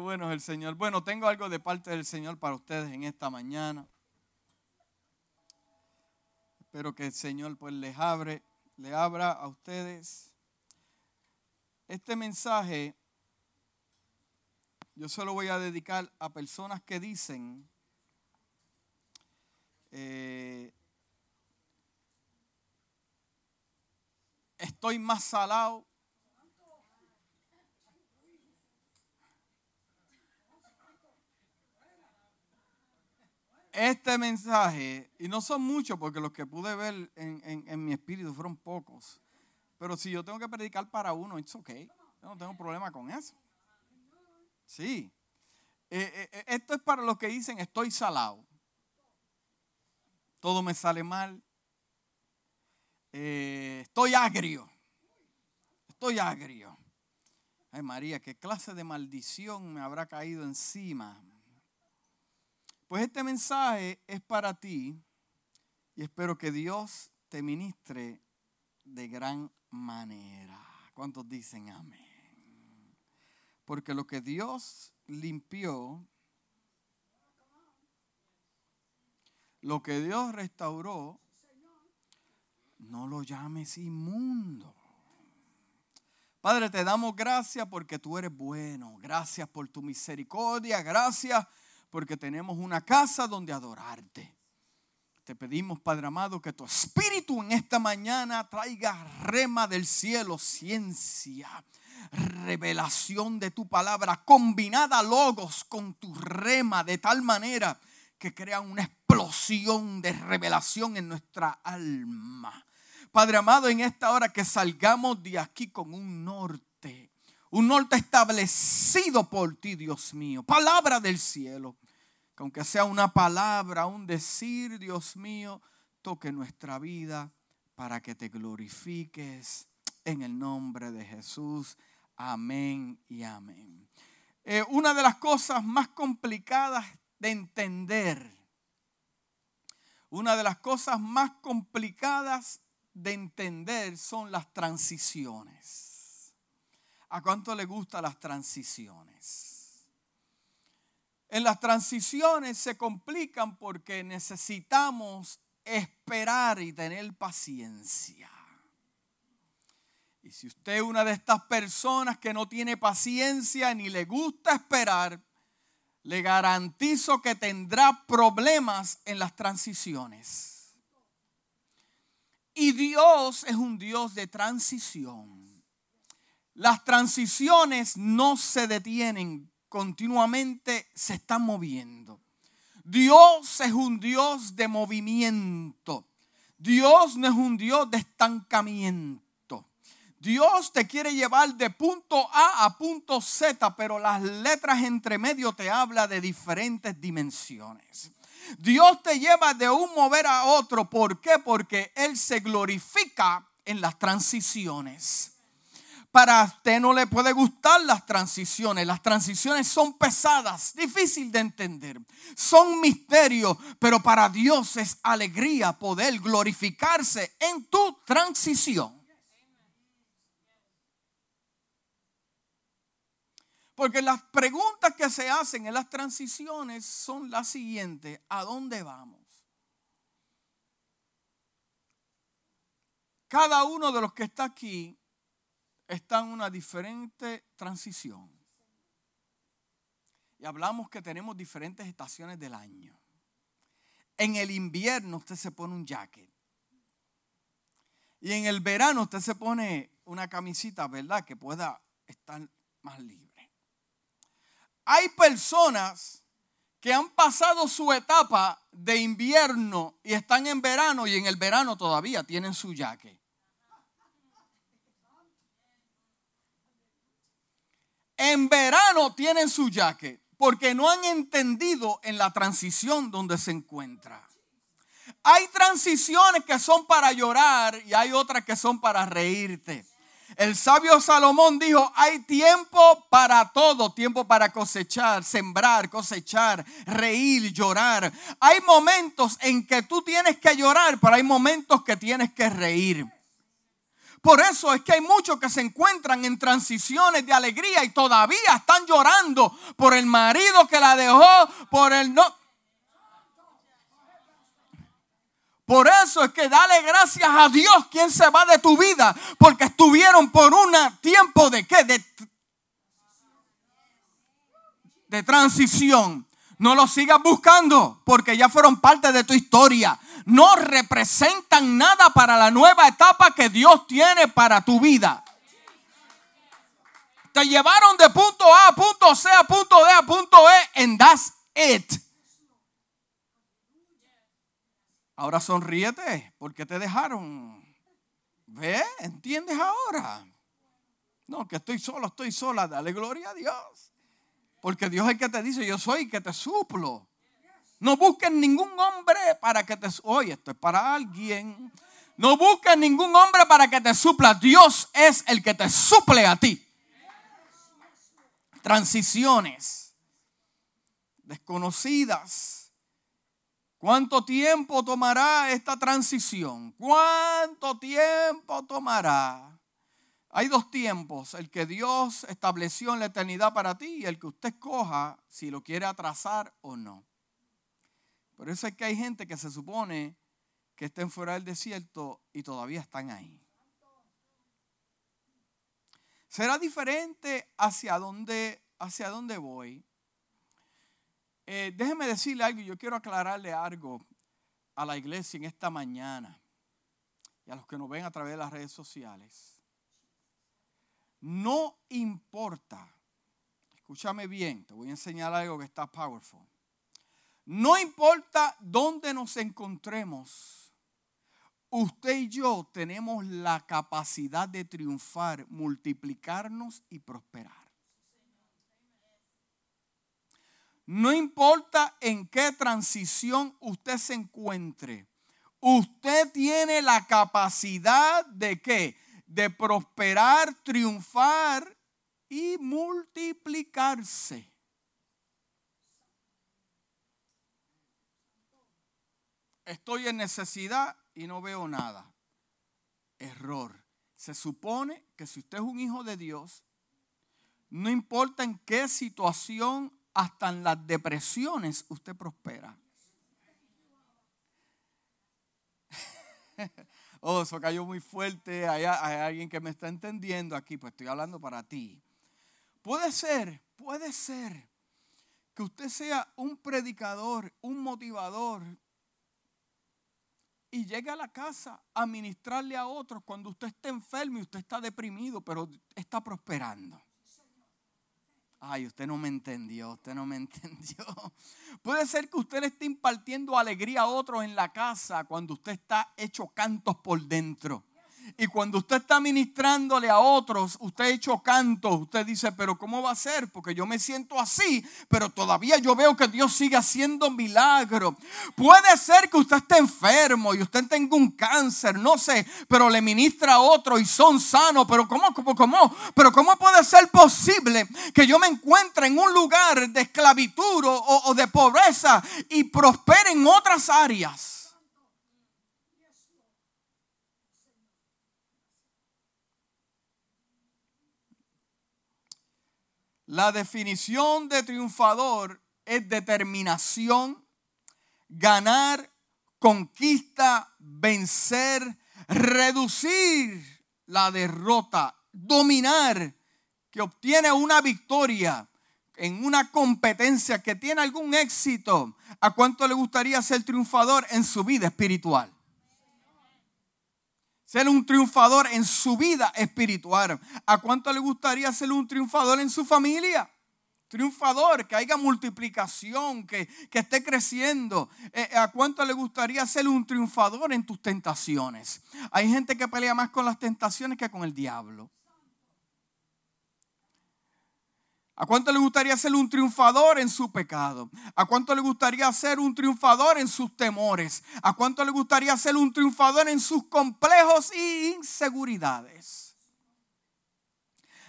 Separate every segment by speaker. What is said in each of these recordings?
Speaker 1: bueno el Señor. Bueno, tengo algo de parte del Señor para ustedes en esta mañana. Espero que el Señor pues les abre, le abra a ustedes. Este mensaje yo solo voy a dedicar a personas que dicen eh, estoy más salado este mensaje, y no son muchos porque los que pude ver en, mi espíritu fueron pocos, pero si yo tengo que predicar para uno, it's okay. Yo no tengo problema con eso. Sí. Eh, eh, eh, esto es para los que dicen estoy salado. Todo me sale mal. estoy agrio. Estoy agrio. Ay María, ¿qué clase de maldición me habrá caído encima? Pues este mensaje es para ti y espero que Dios te ministre de gran manera. ¿Cuántos dicen amén? Porque lo que Dios limpió, lo que Dios restauró, no lo llames inmundo. Padre, te damos gracias porque tú eres bueno. Gracias por tu misericordia. Gracias porque tenemos una casa donde adorarte. Te pedimos, Padre amado, que tu espíritu en esta mañana traiga rema del cielo, ciencia, revelación de tu palabra, combinada logos con tu rema, de tal manera que crea una explosión de revelación en nuestra alma. Padre amado, en esta hora que salgamos de aquí con un norte un norte establecido por ti, Dios mío. Palabra del cielo. Que aunque sea una palabra, un decir, Dios mío, toque nuestra vida para que te glorifiques en el nombre de Jesús. Amén y amén. Eh, una de las cosas más complicadas de entender, una de las cosas más complicadas de entender son las transiciones. ¿A cuánto le gustan las transiciones? En las transiciones se complican porque necesitamos esperar y tener paciencia. Y si usted es una de estas personas que no tiene paciencia ni le gusta esperar, le garantizo que tendrá problemas en las transiciones. Y Dios es un Dios de transición. Las transiciones no se detienen, continuamente se están moviendo. Dios es un Dios de movimiento. Dios no es un Dios de estancamiento. Dios te quiere llevar de punto A a punto Z, pero las letras entre medio te habla de diferentes dimensiones. Dios te lleva de un mover a otro. ¿Por qué? Porque Él se glorifica en las transiciones. Para usted no le puede gustar las transiciones. Las transiciones son pesadas, difícil de entender. Son misterios, pero para Dios es alegría poder glorificarse en tu transición. Porque las preguntas que se hacen en las transiciones son las siguientes. ¿A dónde vamos? Cada uno de los que está aquí está en una diferente transición. Y hablamos que tenemos diferentes estaciones del año. En el invierno usted se pone un jacket. Y en el verano usted se pone una camisita, ¿verdad? Que pueda estar más libre. Hay personas que han pasado su etapa de invierno y están en verano y en el verano todavía tienen su jacket. En verano tienen su jaque porque no han entendido en la transición donde se encuentra. Hay transiciones que son para llorar y hay otras que son para reírte. El sabio Salomón dijo, hay tiempo para todo, tiempo para cosechar, sembrar, cosechar, reír, llorar. Hay momentos en que tú tienes que llorar, pero hay momentos que tienes que reír. Por eso es que hay muchos que se encuentran en transiciones de alegría y todavía están llorando por el marido que la dejó, por el no. Por eso es que dale gracias a Dios quien se va de tu vida, porque estuvieron por un tiempo de qué? De, de transición. No lo sigas buscando porque ya fueron parte de tu historia. No representan nada para la nueva etapa que Dios tiene para tu vida. Te llevaron de punto A a punto C a punto D a punto E and that's it. Ahora sonríete porque te dejaron. ¿Ve? ¿Entiendes ahora? No, que estoy solo, estoy sola. Dale gloria a Dios. Porque Dios es el que te dice, yo soy el que te suplo. No busques ningún hombre para que te... Oye, esto es para alguien. No busques ningún hombre para que te supla. Dios es el que te suple a ti. Transiciones desconocidas. ¿Cuánto tiempo tomará esta transición? ¿Cuánto tiempo tomará? Hay dos tiempos, el que Dios estableció en la eternidad para ti y el que usted escoja si lo quiere atrasar o no. Por eso es que hay gente que se supone que estén fuera del desierto y todavía están ahí. Será diferente hacia dónde, hacia dónde voy. Eh, déjeme decirle algo, yo quiero aclararle algo a la iglesia en esta mañana y a los que nos ven a través de las redes sociales. No importa, escúchame bien, te voy a enseñar algo que está powerful. No importa dónde nos encontremos, usted y yo tenemos la capacidad de triunfar, multiplicarnos y prosperar. No importa en qué transición usted se encuentre, usted tiene la capacidad de qué? de prosperar, triunfar y multiplicarse. Estoy en necesidad y no veo nada. Error. Se supone que si usted es un hijo de Dios, no importa en qué situación, hasta en las depresiones, usted prospera. oh, eso cayó muy fuerte, hay, alguien que me está entendiendo aquí, pues estoy hablando para ti. Puede ser, puede ser que usted sea un predicador, un motivador, y llegue a la casa a ministrarle a otros cuando usted está enfermo y usted está deprimido, pero está prosperando. Ay, usted no me entendió, usted no me entendió. Puede ser que usted le esté impartiendo alegría a otros en la casa cuando usted está hecho cantos por dentro. Y cuando usted está ministrándole a otros, usted ha hecho canto, usted dice, pero ¿cómo va a ser? Porque yo me siento así, pero todavía yo veo que Dios sigue haciendo milagros. Puede ser que usted esté enfermo y usted tenga un cáncer, no sé, pero le ministra a otro y son sanos, pero ¿cómo, cómo, cómo? Pero ¿cómo puede ser posible que yo me encuentre en un lugar de esclavitud o, o de pobreza y prospere en otras áreas? La definición de triunfador es determinación, ganar, conquista, vencer, reducir la derrota, dominar, que obtiene una victoria en una competencia, que tiene algún éxito. ¿A cuánto le gustaría ser triunfador en su vida espiritual? Ser un triunfador en su vida espiritual. ¿A cuánto le gustaría ser un triunfador en su familia? Triunfador, que haya multiplicación, que, esté creciendo. Eh, ¿A cuánto le gustaría ser un triunfador en tus tentaciones? Hay gente que pelea más con las tentaciones que con el diablo. ¿A cuánto le gustaría ser un triunfador en su pecado? ¿A cuánto le gustaría ser un triunfador en sus temores? ¿A cuánto le gustaría ser un triunfador en sus complejos e inseguridades?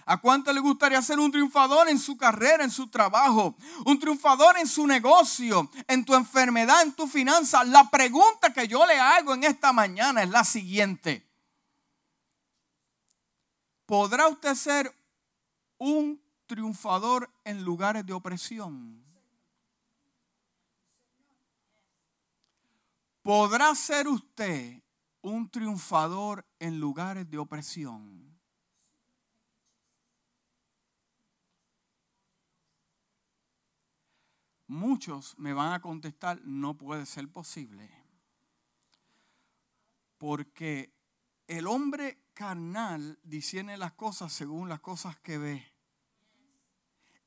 Speaker 1: ¿A cuánto le gustaría ser un triunfador en su carrera, en su trabajo? Un triunfador en su negocio, en tu enfermedad, en tu finanza. La pregunta que yo le hago en esta mañana es la siguiente. ¿podrá usted ser un triunfador en lugares de opresión? ¿Podrá ser usted un triunfador en lugares de opresión? Muchos me van a contestar, no puede ser posible. Porque el hombre carnal discierne las cosas según las cosas que ve.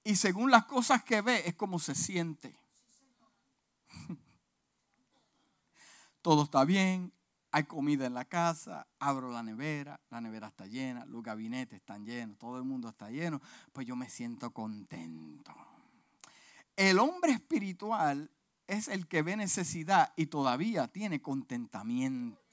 Speaker 1: Y según las cosas que ve es como se siente. Todo está bien, hay comida en la casa, abro la nevera, la nevera está llena, los gabinetes están llenos, todo el mundo está lleno, pues yo me siento contento. El hombre espiritual es el que ve necesidad y todavía tiene contentamiento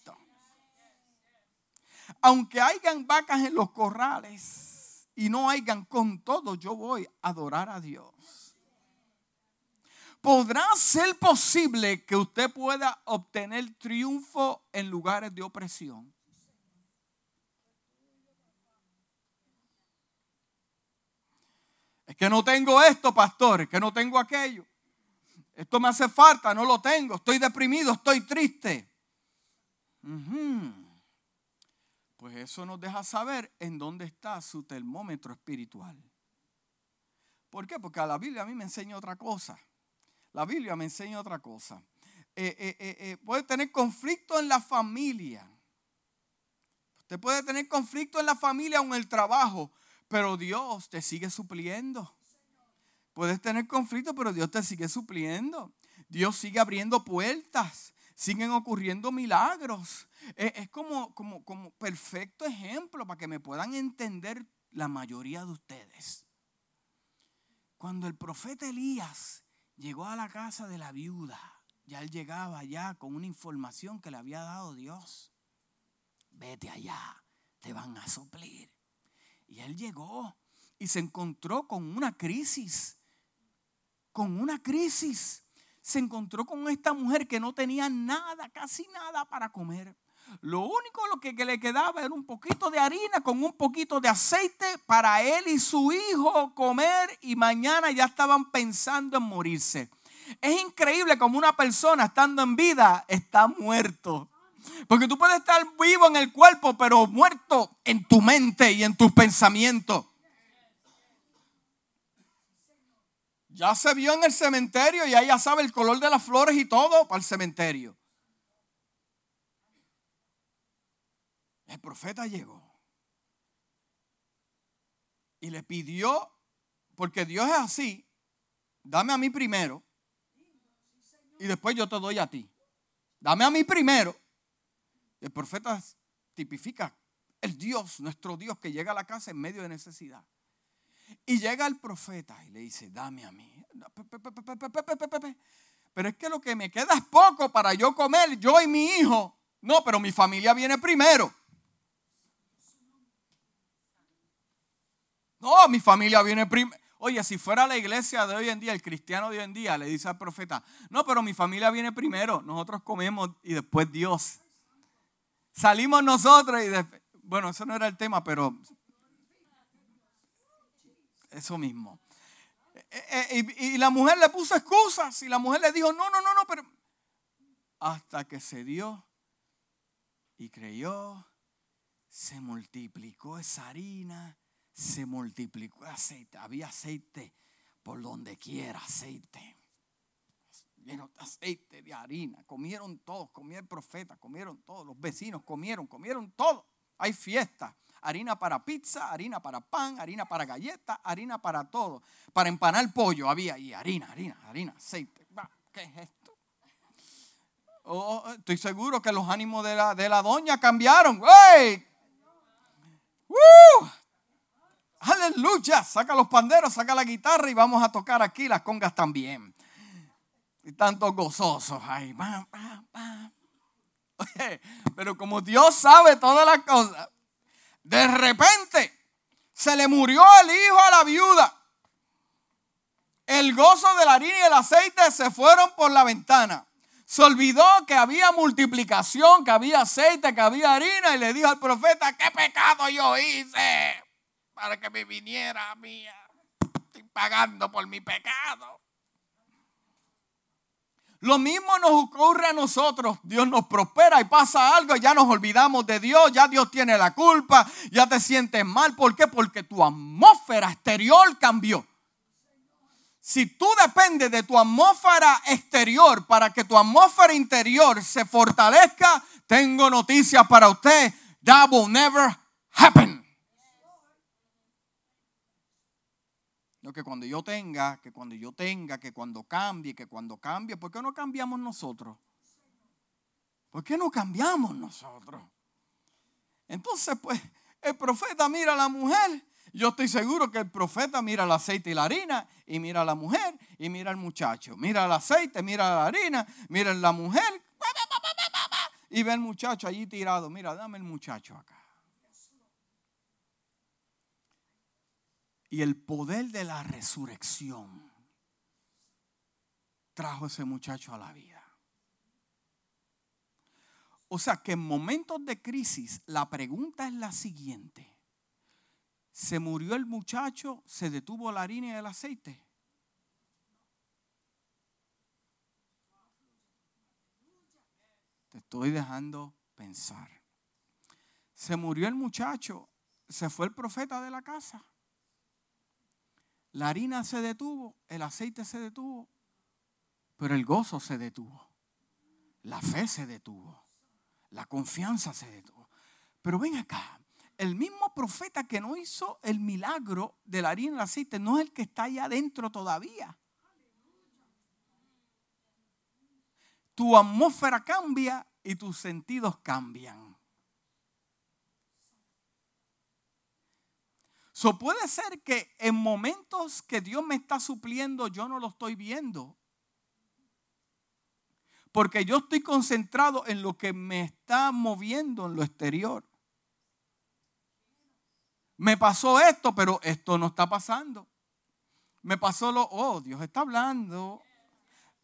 Speaker 1: aunque hayan vacas en los corrales y no hayan con todo, yo voy a adorar a Dios. ¿Podrá ser posible que usted pueda obtener triunfo en lugares de opresión? Es que no tengo esto, pastor, es que no tengo aquello. Esto me hace falta, no lo tengo. Estoy deprimido, estoy triste. Pues eso nos deja saber en dónde está su termómetro espiritual. ¿Por qué? Porque a la Biblia a mí me enseña otra cosa. La Biblia me enseña otra cosa. Eh, eh, eh, puede tener conflicto en la familia. Usted puede tener conflicto en la familia o en el trabajo, pero Dios te sigue supliendo. Puedes tener conflicto, pero Dios te sigue supliendo. Dios sigue abriendo puertas siguen ocurriendo milagros. Es, como, como, como perfecto ejemplo para que me puedan entender la mayoría de ustedes. Cuando el profeta Elías llegó a la casa de la viuda, ya él llegaba ya con una información que le había dado Dios. Vete allá, te van a suplir. Y él llegó y se encontró con una crisis, con una crisis se encontró con esta mujer que no tenía nada, casi nada para comer. Lo único lo que, le quedaba era un poquito de harina con un poquito de aceite para él y su hijo comer y mañana ya estaban pensando en morirse. Es increíble como una persona estando en vida está muerto. Porque tú puedes estar vivo en el cuerpo, pero muerto en tu mente y en tus pensamientos. Ya se vio en el cementerio y ya sabe el color de las flores y todo para el cementerio. El profeta llegó y le pidió, porque Dios es así, dame a mí primero y después yo te doy a ti. Dame a mí primero. El profeta tipifica el Dios, nuestro Dios que llega a la casa en medio de necesidad. Y llega el profeta y le dice, dame a mí. Pero es que lo que me queda es poco para yo comer, yo y mi hijo. No, pero mi familia viene primero. No, mi familia viene primero. Oye, si fuera la iglesia de hoy en día, el cristiano de hoy en día, le dice al profeta, no, pero mi familia viene primero, nosotros comemos y después Dios. Salimos nosotros y después, bueno, eso no era el tema, pero eso mismo. Eh, eh, y, la mujer le puso excusas y la mujer le dijo, no, no, no, no, pero hasta que se dio y creyó, se multiplicó esa harina, se multiplicó aceite, había aceite por donde quiera, aceite. Vieron aceite de harina, comieron todos, comió el profeta, comieron todos, los vecinos comieron, comieron todo. Hay fiesta harina para pizza, harina para pan, harina para galletas, harina para todo. Para empanar pollo había y harina, harina, harina, aceite. ¿Qué es esto? Oh, oh, estoy seguro que los ánimos de la, de la doña cambiaron. ¡Uh! Aleluya. Saca los panderos, saca la guitarra y vamos a tocar aquí las congas también. Y tantos gozosos ahí. pero como Dios sabe todas las cosas, de repente se le murió el hijo a la viuda. El gozo de la harina y el aceite se fueron por la ventana. Se olvidó que había multiplicación, que había aceite, que había harina y le dijo al profeta, ¿qué pecado yo hice para que me viniera a mí? Estoy pagando por mi pecado. Lo mismo nos ocurre a nosotros. Dios nos prospera y pasa algo y ya nos olvidamos de Dios. Ya Dios tiene la culpa. Ya te sientes mal. ¿Por qué? Porque tu atmósfera exterior cambió. Si tú dependes de tu atmósfera exterior para que tu atmósfera interior se fortalezca, tengo noticias para usted. That will never happen. Que cuando yo tenga, que cuando yo tenga, que cuando cambie, que cuando cambie, ¿por qué no cambiamos nosotros? ¿Por qué no cambiamos nosotros? Entonces, pues, el profeta mira a la mujer. Yo estoy seguro que el profeta mira el aceite y la harina, y mira a la mujer, y mira al muchacho. Mira el aceite, mira la harina, mira la mujer, y ve al muchacho allí tirado. Mira, dame el muchacho acá. Y el poder de la resurrección trajo ese muchacho a la vida. O sea que en momentos de crisis la pregunta es la siguiente. ¿Se murió el muchacho? ¿Se detuvo la harina y el aceite? Te estoy dejando pensar. ¿Se murió el muchacho? ¿Se fue el profeta de la casa? La harina se detuvo, el aceite se detuvo, pero el gozo se detuvo. La fe se detuvo. La confianza se detuvo. Pero ven acá, el mismo profeta que no hizo el milagro de la harina y el aceite no es el que está allá adentro todavía. Tu atmósfera cambia y tus sentidos cambian. Puede ser que en momentos que Dios me está supliendo, yo no lo estoy viendo. Porque yo estoy concentrado en lo que me está moviendo en lo exterior. Me pasó esto, pero esto no está pasando. Me pasó lo, oh, Dios está hablando.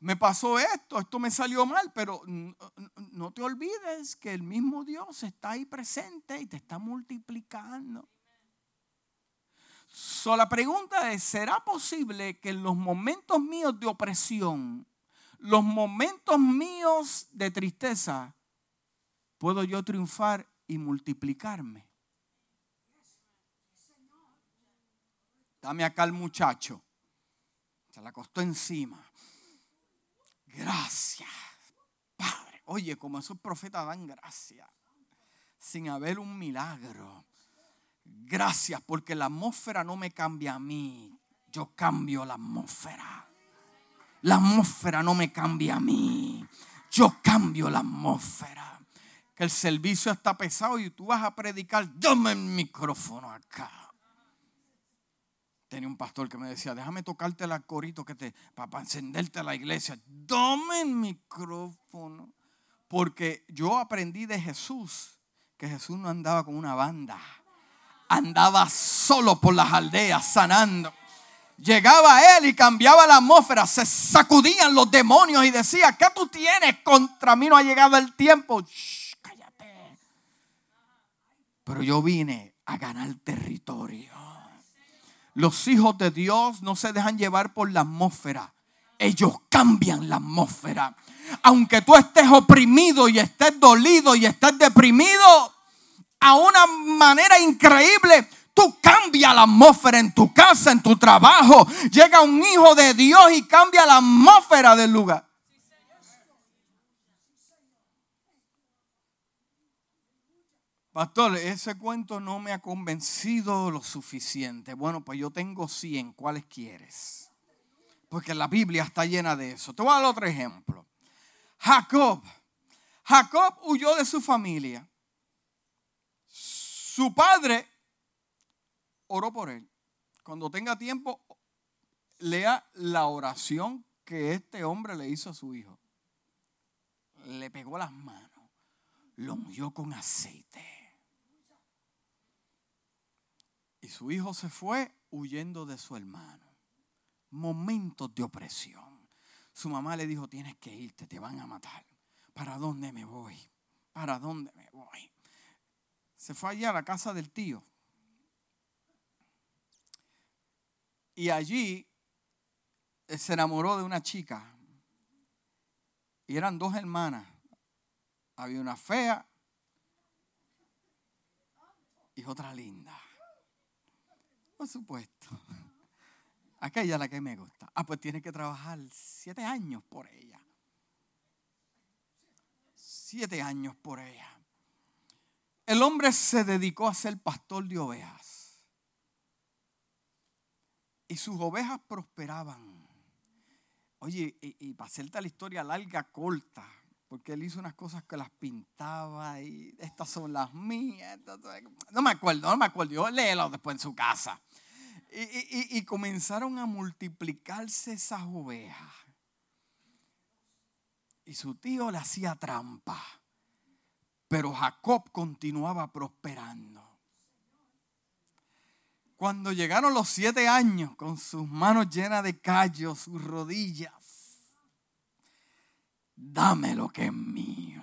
Speaker 1: Me pasó esto, esto me salió mal, pero no te olvides que el mismo Dios está ahí presente y te está multiplicando. So, la pregunta es, ¿será posible que en los momentos míos de opresión, los momentos míos de tristeza, puedo yo triunfar y multiplicarme? Dame acá al muchacho. Se la acostó encima. Gracias, Padre. Oye, como esos profetas dan gracias, sin haber un milagro. Gracias porque la atmósfera no me cambia a mí. Yo cambio la atmósfera. La atmósfera no me cambia a mí. Yo cambio la atmósfera. Que el servicio está pesado y tú vas a predicar. Dame el micrófono acá. Tenía un pastor que me decía, déjame tocarte el corito que te, para encenderte la iglesia. Dame el micrófono. Porque yo aprendí de Jesús que Jesús no andaba con una banda andaba solo por las aldeas sanando. Llegaba él y cambiaba la atmósfera, se sacudían los demonios y decía, ¿qué tú tienes contra mí? No ha llegado el tiempo. cállate. Pero yo vine a ganar territorio. Los hijos de Dios no se dejan llevar por la atmósfera. Ellos cambian la atmósfera. Aunque tú estés oprimido y estés dolido y estés deprimido, a una manera increíble. Tú cambias la atmósfera en tu casa, en tu trabajo. Llega un hijo de Dios y cambia la atmósfera del lugar. Pastor, ese cuento no me ha convencido lo suficiente. Bueno, pues yo tengo 100. ¿Cuáles quieres? Porque la Biblia está llena de eso. Te voy a dar otro ejemplo. Jacob. Jacob huyó de su familia. Su padre oró por él. Cuando tenga tiempo, lea la oración que este hombre le hizo a su hijo. Le pegó las manos, lo ungió con aceite. Y su hijo se fue huyendo de su hermano. Momentos de opresión. su mamá le dijo, tienes que irte, te van a matar. ¿Para dónde me voy? ¿Para dónde me voy? Se fue allá a la casa del tío. Y allí eh, se enamoró de una chica. Y eran dos hermanas. Había una fea y otra linda. Por supuesto. Aquella la que me gusta. Ah, pues tiene que trabajar siete años por ella. Siete años por ella. El hombre se dedicó a ser pastor de ovejas. Y sus ovejas prosperaban. Oye, y, para hacerte la historia larga, corta, porque él hizo unas cosas que las pintaba y estas son las mías. No me acuerdo, no me acuerdo. Yo léelo después en su casa. Y, y, comenzaron a multiplicarse esas ovejas. Y su tío le hacía trampa. Pero Jacob continuaba prosperando. Cuando llegaron los siete años con sus manos llenas de callos, sus rodillas, dame lo que es mío.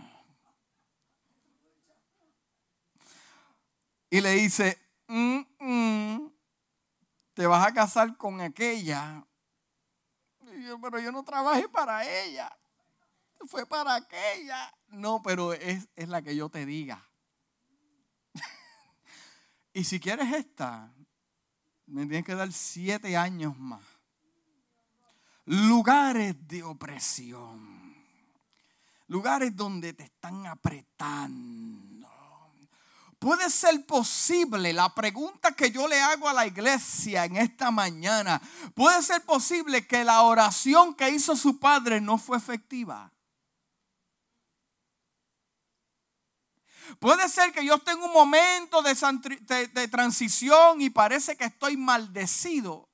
Speaker 1: Y le dice, mm, mm, te vas a casar con aquella. pero yo no trabajé para ella. Fue para aquella. No, pero es, es la que yo te diga. y si quieres esta, me tienes que dar siete años más. Lugares de opresión. Lugares donde te están apretando Puede ser posible, la pregunta que yo le hago a la iglesia en esta mañana, puede ser posible que la oración que hizo su padre no fue efectiva. Puede ser que yo tenga un momento de, transición y parece que estoy maldecido,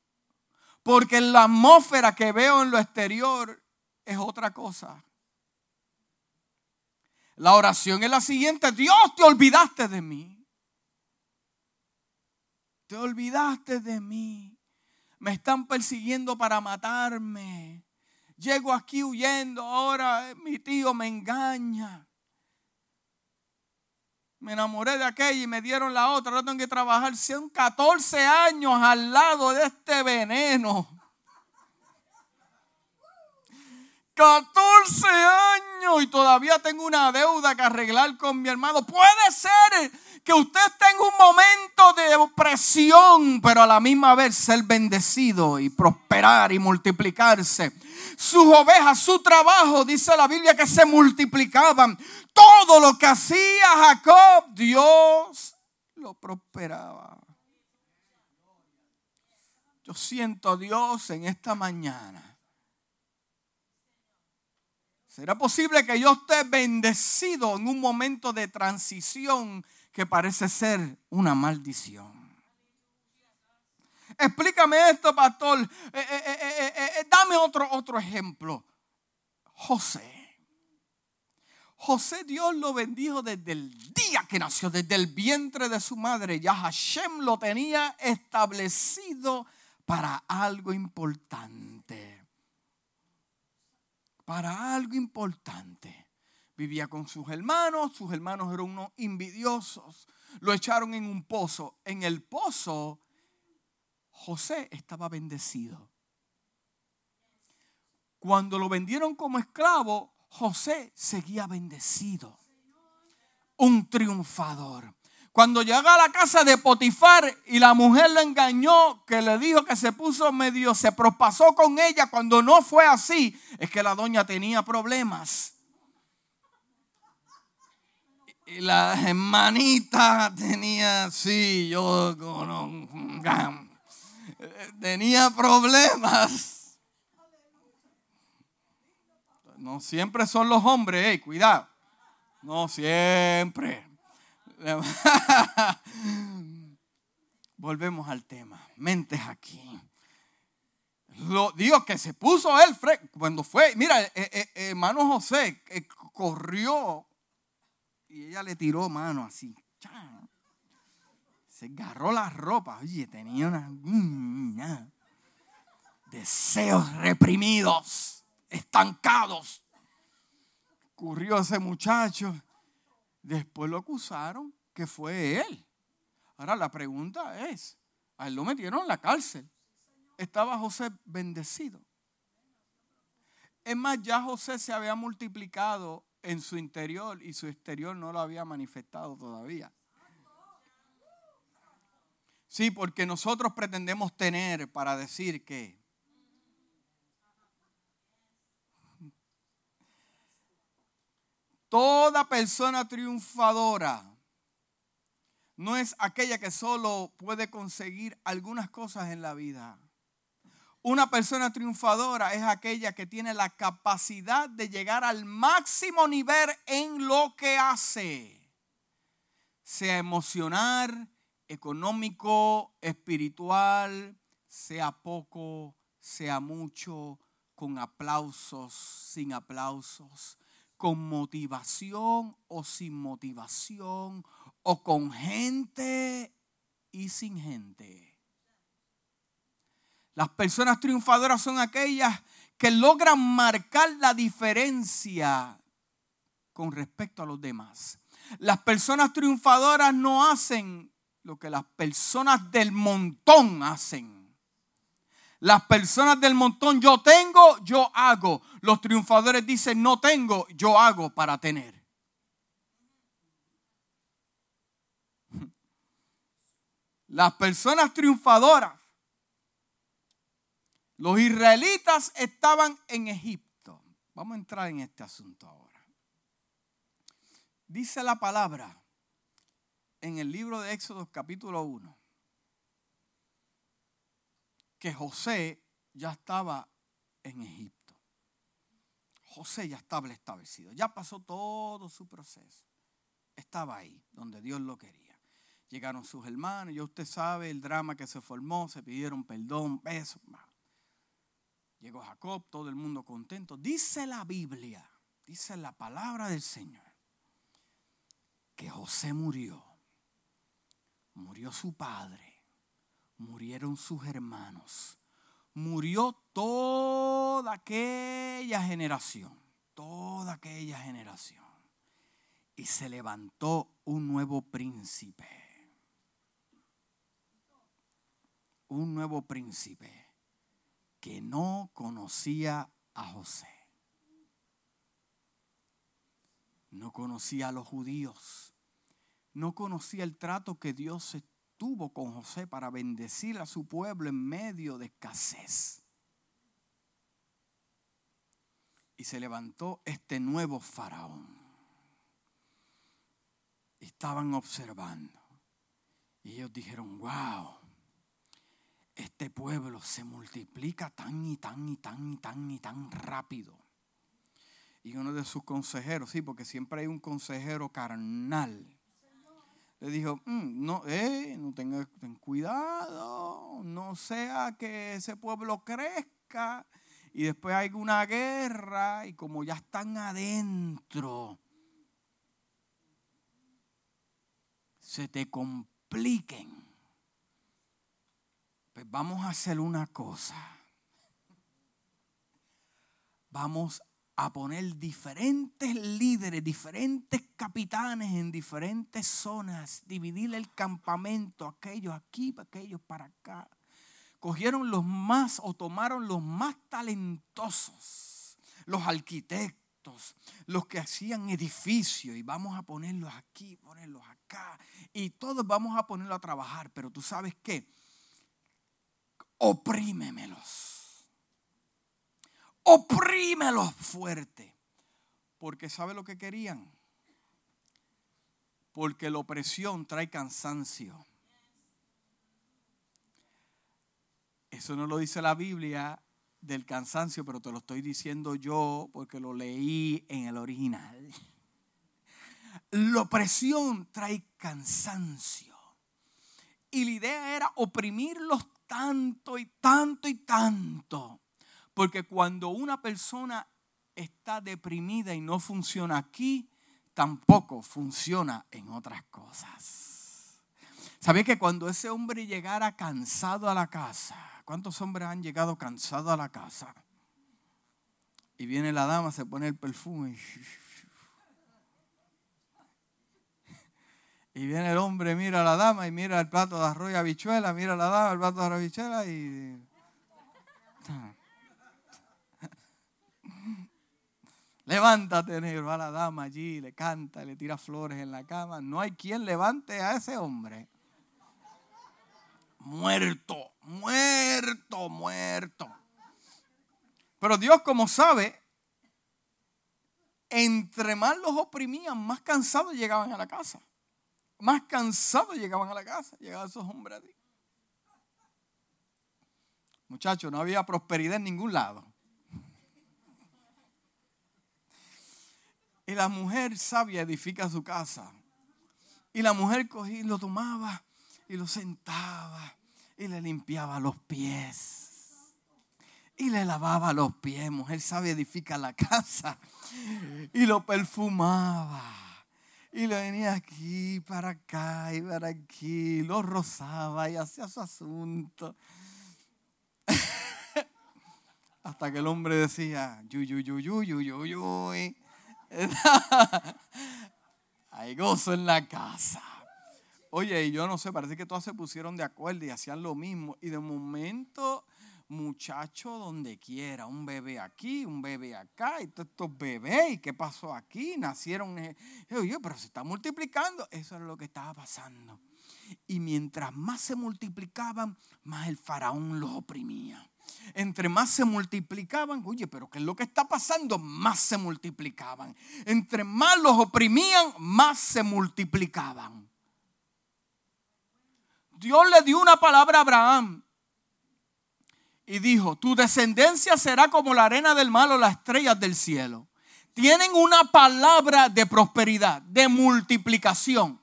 Speaker 1: porque la atmósfera que veo en lo exterior es otra cosa. La oración es la siguiente, Dios te olvidaste de mí. Te olvidaste de mí. Me están persiguiendo para matarme. Llego aquí huyendo, ahora mi tío me engaña. Me enamoré de aquella y me dieron la otra. Ahora tengo que trabajar. Son 14 años al lado de este veneno. 14 años y todavía tengo una deuda que arreglar con mi hermano. Puede ser que usted tenga un momento de opresión, pero a la misma vez ser bendecido y prosperar y multiplicarse. Sus ovejas, su trabajo, dice la Biblia, que se multiplicaban. Todo lo que hacía Jacob, Dios lo prosperaba. Yo siento a Dios en esta mañana ¿Será posible que yo esté bendecido en un momento de transición que parece ser una maldición? Explícame esto, pastor. Eh, eh, eh, dame otro, otro ejemplo. José. José Dios lo bendijo desde el día que nació, desde el vientre de su madre. Ya Hashem lo tenía establecido para algo importante para algo importante. Vivía con sus hermanos, sus hermanos eran unos envidiosos. Lo echaron en un pozo. En el pozo, José estaba bendecido. Cuando lo vendieron como esclavo, José seguía bendecido. Un triunfador. Cuando llegó a la casa de Potifar y la mujer lo engañó, que le dijo que se puso medio, se propasó con ella, cuando no fue así, es que la doña tenía problemas. Y la hermanita tenía, sí, yo tenía problemas. No siempre son los hombres, cuidado. No siempre. Volvemos al tema. Mentes aquí. Lo, Dios que se puso él cuando fue, mira, eh, eh, eh, hermano José corrió y ella le tiró mano así. Se agarró la ropa. Oye, tenía una, deseos reprimidos estancados. Ocurrió ese muchacho. Después lo acusaron que fue él. Ahora la pregunta es, a él lo metieron en la cárcel. Estaba José bendecido. Es más, ya José se había multiplicado en su interior y su exterior no lo había manifestado todavía. Sí, porque nosotros pretendemos tener para decir que toda persona triunfadora no es aquella que solo puede conseguir algunas cosas en la vida. Una persona triunfadora es aquella que tiene la capacidad de llegar al máximo nivel en lo que hace, sea emocional, económico, espiritual, sea poco, sea mucho, con aplausos, sin aplausos, con motivación o sin motivación, o con gente y sin gente. Las personas triunfadoras son aquellas que logran marcar la diferencia con respecto a los demás. Las personas triunfadoras no hacen lo que las personas del montón hacen. Las personas del montón, yo tengo, yo hago. Los triunfadores dicen, no tengo, yo hago para tener. Las personas triunfadoras, los israelitas estaban en Egipto. Vamos a entrar en este asunto ahora. Dice la palabra en el libro de Éxodo capítulo 1 que José ya estaba en Egipto. José ya estaba establecido, ya pasó todo su proceso. Estaba ahí, donde Dios lo quería. Llegaron sus hermanos, ya usted sabe el drama que se formó, se pidieron perdón, besos. Llegó Jacob, todo el mundo contento. Dice la Biblia, dice la palabra del Señor, que José murió murió su padre, murieron sus hermanos, murió toda aquella generación, toda aquella generación. Y se levantó un nuevo príncipe. Un nuevo príncipe que no conocía a José. No conocía a los judíos no conocía el trato que Dios tuvo con José para bendecir a su pueblo en medio de escasez. Y se levantó este nuevo faraón. Estaban observando. Y ellos dijeron, wow, este pueblo se multiplica tan y tan y tan y tan y tan rápido. Y uno de sus consejeros, sí, porque siempre hay un consejero carnal le dijo, mm, no, eh, no tenga, ten cuidado, no sea que ese pueblo crezca y después hay una guerra y como ya están adentro, se te compliquen. Pues vamos a hacer una cosa. Vamos a poner diferentes líderes, diferentes capitanes en diferentes zonas, dividir el campamento, aquellos aquí, aquellos para acá. Cogieron los más o tomaron los más talentosos, los arquitectos, los que hacían edificios y vamos a ponerlos aquí, ponerlos acá y todos vamos a ponerlos a trabajar, pero tú sabes qué, oprímemelos oprímelos fuerte. Porque ¿sabe lo que querían? Porque la opresión trae cansancio. Eso no lo dice la Biblia del cansancio, pero te lo estoy diciendo yo porque lo leí en el original. La opresión trae cansancio. Y la idea era oprimirlos tanto y tanto y tanto porque cuando una persona está deprimida y no funciona aquí, tampoco funciona en otras cosas. ¿Sabía que cuando ese hombre llegara cansado a la casa, ¿cuántos hombres han llegado cansados a la casa? Y viene la dama, se pone el perfume. Y viene el hombre, mira a la dama y mira el plato de arroz y habichuela, mira a la dama, el plato de arroz y habichuela y... Levántate, negro, va la dama allí, le canta, le tira flores en la cama. No hay quien levante a ese hombre. Muerto, muerto, muerto. Pero Dios, como sabe, entre más los oprimían, más cansados llegaban a la casa. Más cansados llegaban a la casa, llegaban esos hombres allí. Muchachos, no había prosperidad en ningún lado. Y la mujer sabia edifica su casa. Y la mujer cogía lo tomaba y lo sentaba y le limpiaba los pies. Y le lavaba los pies. Mujer sabia edifica la casa. Y lo perfumaba. Y le venía aquí, para acá y para aquí. Lo rozaba y hacía su asunto. Hasta que el hombre decía, yu, yu, yu, yu, yu, yu, yu. Hay gozo en la casa. Oye, y yo no sé, parece que todas se pusieron de acuerdo y hacían lo mismo. Y de momento, muchacho donde quiera, un bebé aquí, un bebé acá, y todos estos bebés, ¿y qué pasó aquí? Nacieron, eh, oye, pero se está multiplicando. Eso era lo que estaba pasando. Y mientras más se multiplicaban, más el faraón los oprimía entre más se multiplicaban, oye, pero ¿qué es lo que está pasando? Más se multiplicaban. Entre más los oprimían, más se multiplicaban. Dios le dio una palabra a Abraham y dijo, tu descendencia será como la arena del mar o las estrellas del cielo. Tienen una palabra de prosperidad, de multiplicación.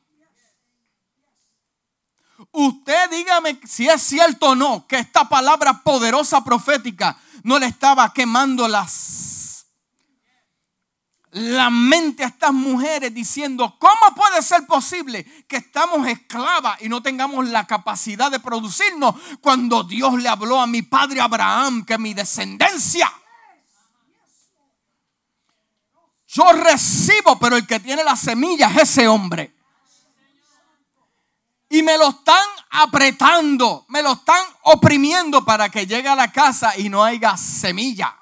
Speaker 1: Usted dígame si es cierto o no que esta palabra poderosa profética no le estaba quemando las la mente a estas mujeres diciendo, ¿cómo puede ser posible que estamos esclavas y no tengamos la capacidad de producirnos cuando Dios le habló a mi padre Abraham que mi descendencia yo recibo, pero el que tiene la semilla es ese hombre y me lo están apretando, me lo están oprimiendo para que llegue a la casa y no haya semilla.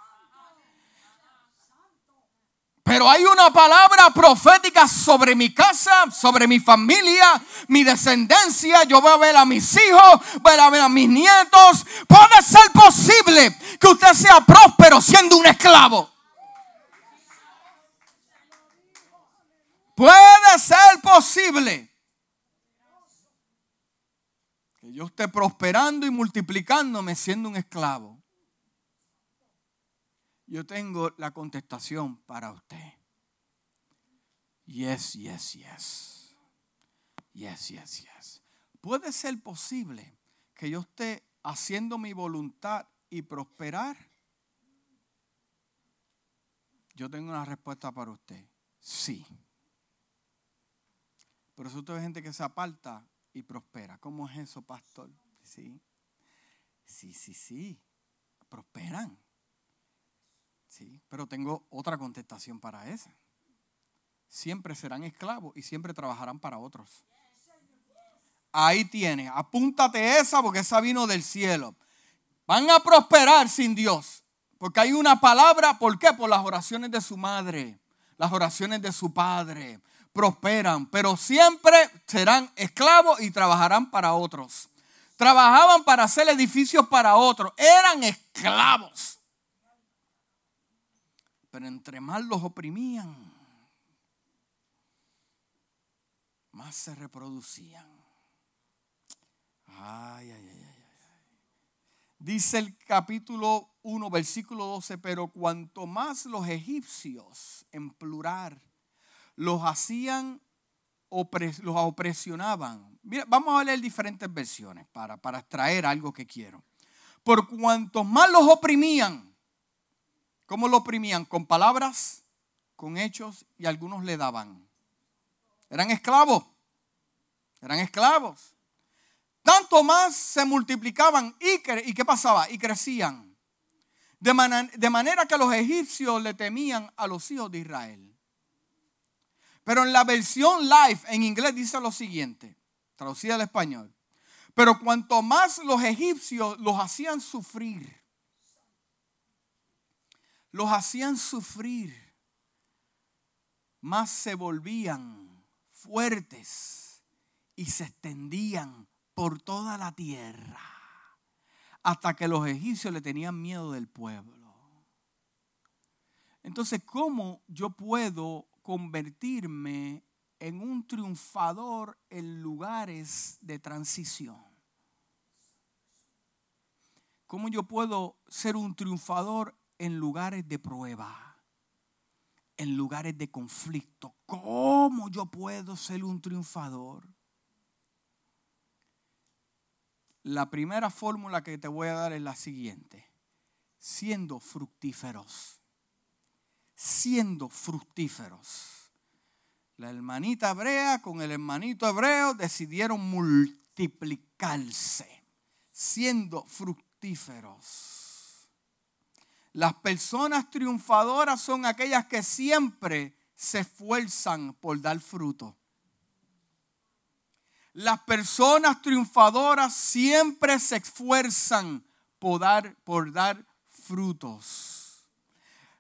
Speaker 1: Pero hay una palabra profética sobre mi casa, sobre mi familia, mi descendencia. Yo voy a ver a mis hijos, voy a ver a mis nietos. Puede ser posible que usted sea próspero siendo un esclavo. Puede ser posible yo esté prosperando y multiplicándome siendo un esclavo. Yo tengo la contestación para usted. Yes, yes, yes. Yes, yes, yes. ¿Puede ser posible que yo esté haciendo mi voluntad y prosperar? Yo tengo una respuesta para usted. Sí. Pero eso hay gente que se aparta y prospera. ¿Cómo es eso, pastor? Sí, sí, sí, sí. Prosperan. Sí, pero tengo otra contestación para esa. Siempre serán esclavos y siempre trabajarán para otros. Ahí tiene, apúntate esa porque esa vino del cielo. Van a prosperar sin Dios. Porque hay una palabra, ¿por qué? Por las oraciones de su madre, las oraciones de su padre, prosperan, pero siempre serán esclavos y trabajarán para otros. Trabajaban para hacer edificios para otros, eran esclavos. Pero entre más los oprimían, más se reproducían. Ay, ay, ay, ay. Dice el capítulo 1, versículo 12, pero cuanto más los egipcios, en plural, los hacían, los opresionaban. Mira, vamos a leer diferentes versiones para, para extraer algo que quiero. Por cuanto más los oprimían, ¿cómo lo oprimían? Con palabras, con hechos y algunos le daban. Eran esclavos. Eran esclavos. Tanto más se multiplicaban y, y ¿qué pasaba? Y crecían. De, de manera que los egipcios le temían a los hijos de Israel. Pero en la versión live en inglés dice lo siguiente, traducida al español. Pero cuanto más los egipcios los hacían sufrir, los hacían sufrir, más se volvían fuertes y se extendían por toda la tierra, hasta que los egipcios le tenían miedo del pueblo. Entonces, ¿cómo yo puedo convertirme en un triunfador en lugares de transición? ¿Cómo yo puedo ser un triunfador en lugares de prueba? En lugares de conflicto. ¿Cómo yo puedo ser un triunfador? La primera fórmula que te voy a dar es la siguiente. Siendo fructíferos. Siendo fructíferos. La hermanita hebrea con el hermanito hebreo decidieron multiplicarse. Siendo fructíferos las personas triunfadoras son aquellas que siempre se esfuerzan por dar fruto. Las personas triunfadoras siempre se esfuerzan por dar, por dar frutos.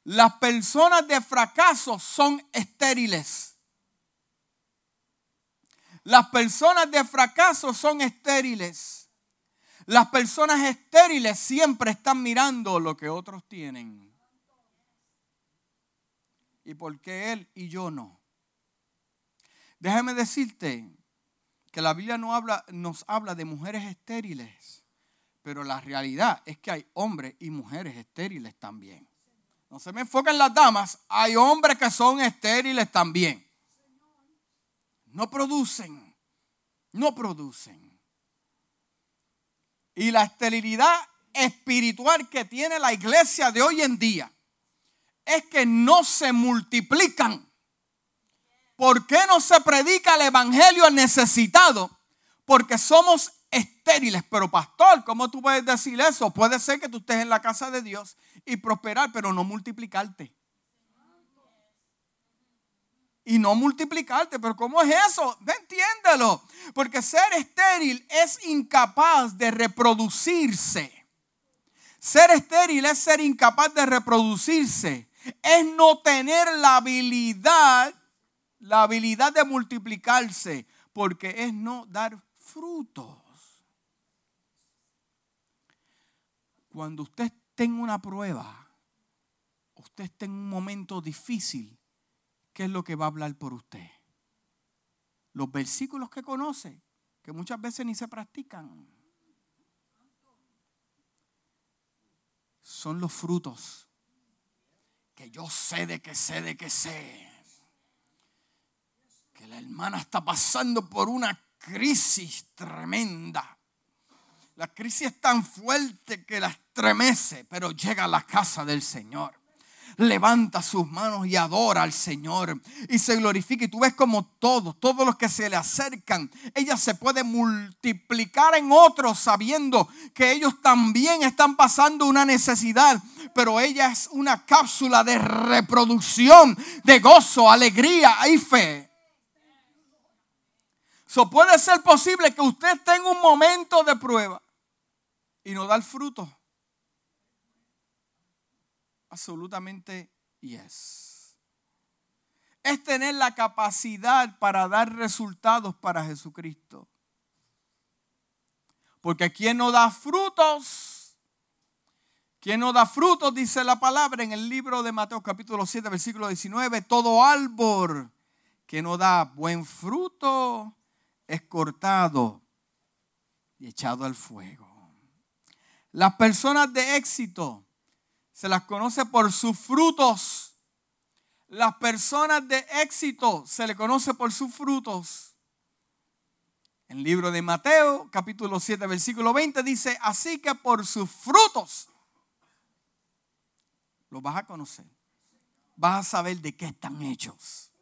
Speaker 1: Las personas de fracaso son estériles. Las personas de fracaso son estériles. Las personas estériles siempre están mirando lo que otros tienen. ¿Y por qué él y yo no? Déjame decirte que la Biblia no habla, nos habla de mujeres estériles, pero la realidad es que hay hombres y mujeres estériles también. No se me enfoca en las damas, hay hombres que son estériles también. No producen, no producen. Y la esterilidad espiritual que tiene la iglesia de hoy en día es que no se multiplican. ¿Por qué no se predica el evangelio al necesitado? Porque somos estériles. Pero pastor, ¿cómo tú puedes decir eso? Puede ser que tú estés en la casa de Dios y prosperar, pero no multiplicarte y no multiplicarte. Pero ¿cómo es eso? Entiéndelo. Porque ser estéril es incapaz de reproducirse. Ser estéril es ser incapaz de reproducirse. Es no tener la habilidad, la habilidad de multiplicarse. Porque es no dar frutos. Cuando usted tenga una prueba, usted está en un momento difícil, ¿qué es lo que va a hablar por usted? Los versículos que conoce, que muchas veces ni se practican. Son los frutos que yo sé de que sé de que sé. Que la hermana está pasando por una crisis tremenda. La crisis es tan fuerte que la estremece, pero llega a la casa del Señor levanta sus manos y adora al Señor y se glorifica. Y tú ves como todos, todos los que se le acercan, ella se puede multiplicar en otros sabiendo que ellos también están pasando una necesidad. Pero ella es una cápsula de reproducción, de gozo, alegría y fe. So puede ser posible que usted tenga un momento de prueba y no da el fruto Absolutamente yes. Es tener la capacidad para dar resultados para Jesucristo. Porque quien no da frutos, quien no da frutos, dice la palabra en el libro de Mateo capítulo 7, versículo 19, todo árbol que no da buen fruto es cortado y echado al fuego. Las personas de éxito se las conoce por sus frutos. Las personas de éxito se le conoce por sus frutos. El libro de Mateo, capítulo 7, versículo 20, dice, así que por sus frutos los vas a conocer. Vas a saber de qué están hechos.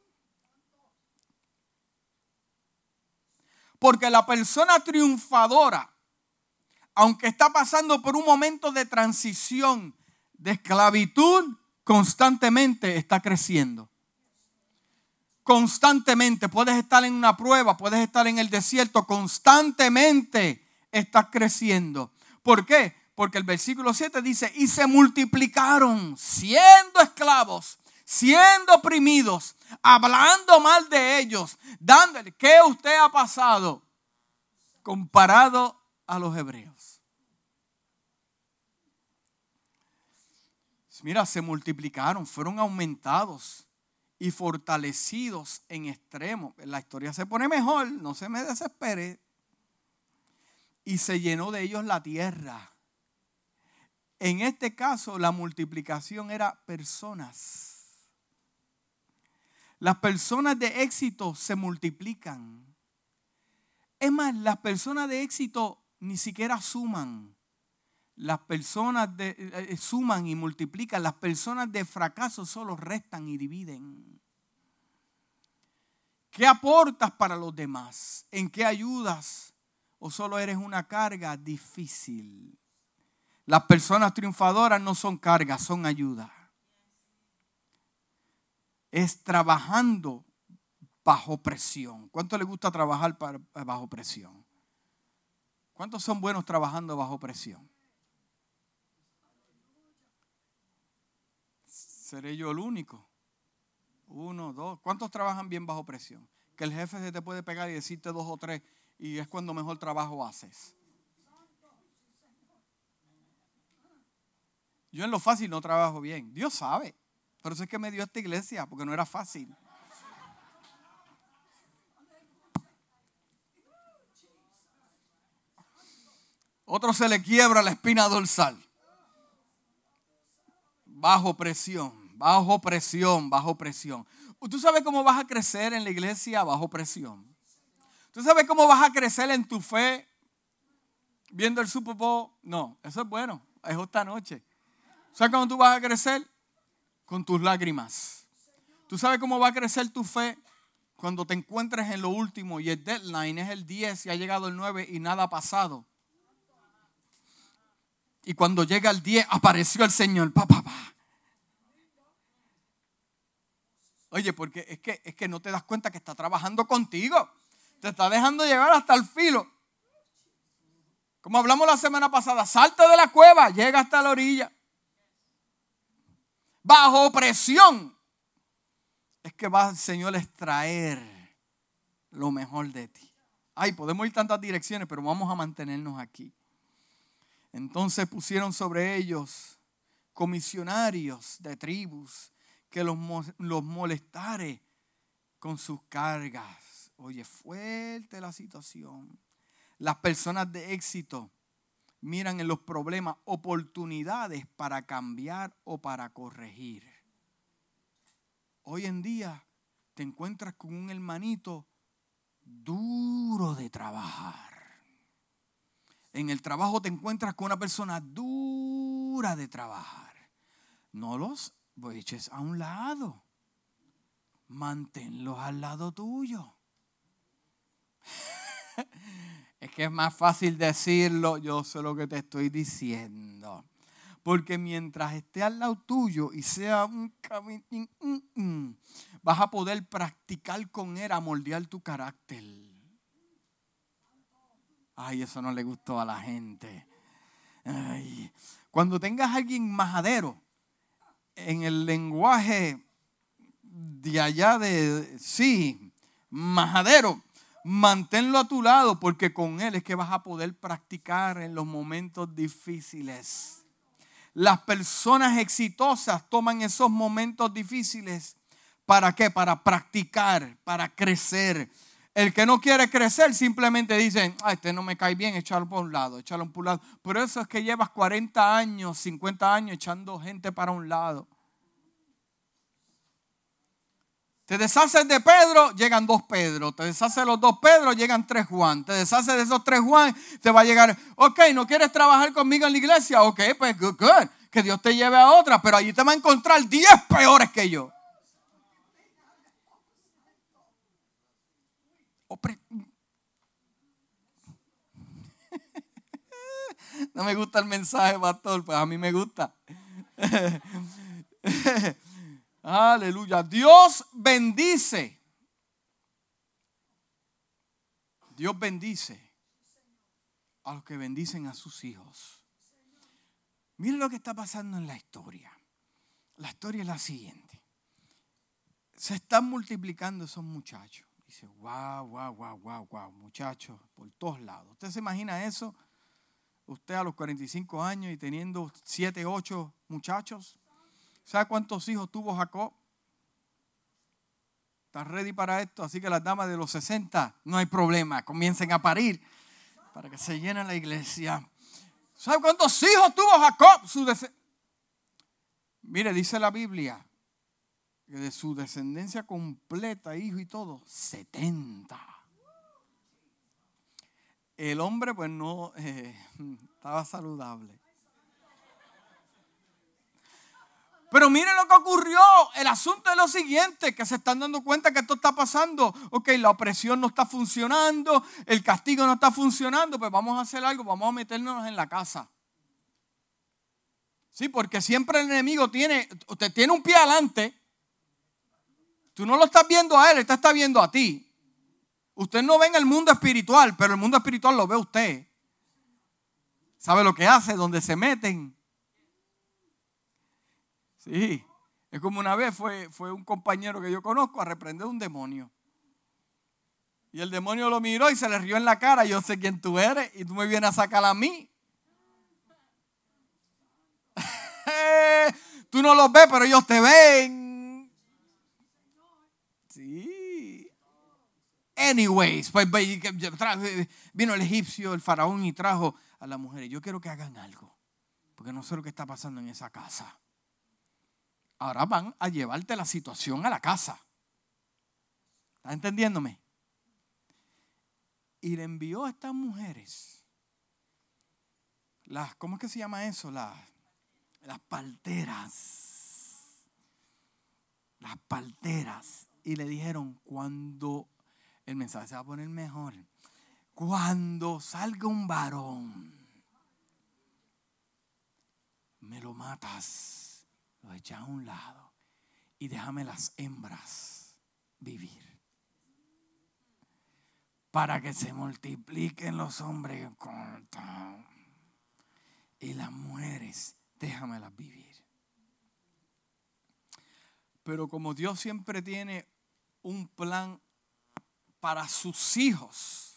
Speaker 1: Porque la persona triunfadora, aunque está pasando por un momento de transición, de esclavitud constantemente está creciendo. Constantemente. Puedes estar en una prueba, puedes estar en el desierto, constantemente estás creciendo. ¿Por qué? Porque el versículo 7 dice, y se multiplicaron siendo esclavos, siendo oprimidos, hablando mal de ellos, dándole, ¿qué usted ha pasado comparado a los hebreos? Mira, se multiplicaron, fueron aumentados y fortalecidos en extremo. La historia se pone mejor, no se me desespere. Y se llenó de ellos la tierra. En este caso, la multiplicación era personas. Las personas de éxito se multiplican. Es más, las personas de éxito ni siquiera suman. Las personas de, eh, eh, suman y multiplican. Las personas de fracaso solo restan y dividen. ¿Qué aportas para los demás? ¿En qué ayudas? ¿O solo eres una carga difícil? Las personas triunfadoras no son cargas, son ayuda. Es trabajando bajo presión. ¿Cuánto le gusta trabajar bajo presión? ¿Cuántos son buenos trabajando bajo presión? ¿Seré yo el único? Uno, dos. ¿Cuántos trabajan bien bajo presión? Que el jefe se te puede pegar y decirte dos o tres y es cuando mejor trabajo haces. Yo en lo fácil no trabajo bien. Dios sabe. Por eso es que me dio esta iglesia, porque no era fácil. Otro se le quiebra la espina dorsal. Bajo presión, bajo presión, bajo presión. ¿Tú sabes cómo vas a crecer en la iglesia bajo presión? ¿Tú sabes cómo vas a crecer en tu fe viendo el Super? No, eso es bueno, es esta noche. ¿Sabes cómo tú vas a crecer? Con tus lágrimas. ¿Tú sabes cómo va a crecer tu fe? Cuando te encuentres en lo último y el deadline es el 10 y ha llegado el 9 y nada ha pasado. Y cuando llega el 10 apareció el Señor. Oye, porque es que, es que no te das cuenta que está trabajando contigo. Te está dejando llegar hasta el filo. Como hablamos la semana pasada, salta de la cueva, llega hasta la orilla bajo presión, es que va el Señor a extraer lo mejor de ti. Ay, podemos ir tantas direcciones, pero vamos a mantenernos aquí. Entonces pusieron sobre ellos comisionarios de tribus que los, los molestare con sus cargas. Oye, fuerte la situación. Las personas de éxito miran en los problemas oportunidades para cambiar o para corregir. Hoy en día te encuentras con un hermanito duro de trabajar. En el trabajo te encuentras con una persona dura de trabajar. No los eches a un lado. Manténlos al lado tuyo. Es que es más fácil decirlo, yo sé lo que te estoy diciendo. Porque mientras esté al lado tuyo y sea un camino, mm, mm, vas a poder practicar con él a moldear tu carácter. Ay, eso no le gustó a la gente. Cuando tengas a alguien majadero, en el lenguaje de allá de, sí, majadero, manténlo a tu lado porque con Él es que vas a poder practicar en los momentos difíciles. Las personas exitosas toman esos momentos difíciles. ¿Para qué? Para practicar, para crecer. El que no quiere crecer simplemente dice, ah, este no me cae bien, échalo por un lado, échalo por un lado. Por eso es que llevas 40 años, 50 años echando gente para un lado. Te deshaces de Pedro, llegan dos Pedro. Te deshaces de los dos Pedro, llegan tres Juan. Te deshaces de esos tres Juan, te va a llegar, ok, ¿no quieres trabajar conmigo en la iglesia? Ok, pues good, good. Que Dios te lleve a otra, pero allí te va a encontrar diez peores que yo. No me gusta el mensaje, pastor, pues a mí me gusta. Aleluya. Dios bendice. Dios bendice a los que bendicen a sus hijos. Miren lo que está pasando en la historia. La historia es la siguiente. Se están multiplicando esos muchachos. Dice, wow, wow, wow, wow, wow, muchachos, por todos lados. ¿Usted se imagina eso? Usted a los 45 años y teniendo 7, 8 muchachos. ¿Sabe cuántos hijos tuvo Jacob? Está ready para esto, así que las damas de los 60, no hay problema, comiencen a parir para que se llene la iglesia. ¿Sabe cuántos hijos tuvo Jacob? Mire, dice la Biblia de su descendencia completa, hijo y todo, 70. El hombre pues no eh, estaba saludable. Pero miren lo que ocurrió. El asunto es lo siguiente, que se están dando cuenta que esto está pasando. Ok, la opresión no está funcionando, el castigo no está funcionando, pues vamos a hacer algo, vamos a meternos en la casa. Sí, porque siempre el enemigo tiene, usted tiene un pie adelante. Tú no lo estás viendo a él, él está viendo a ti. Usted no ve en el mundo espiritual, pero el mundo espiritual lo ve usted. ¿Sabe lo que hace? Donde se meten Sí, es como una vez fue, fue un compañero que yo conozco a reprender un demonio. Y el demonio lo miró y se le rió en la cara. Yo sé quién tú eres y tú me vienes a sacar a mí. tú no los ves, pero ellos te ven. Sí. Anyways, pues vino el egipcio, el faraón y trajo a la mujer. Yo quiero que hagan algo, porque no sé lo que está pasando en esa casa. Ahora van a llevarte la situación a la casa. ¿Estás entendiéndome? Y le envió a estas mujeres, las, ¿cómo es que se llama eso? Las, las palteras. Las palteras. Y le dijeron, cuando el mensaje se va a poner mejor, cuando salga un varón, me lo matas lo echa a un lado y déjame las hembras vivir. Para que se multipliquen los hombres y las mujeres, déjamelas vivir. Pero como Dios siempre tiene un plan para sus hijos,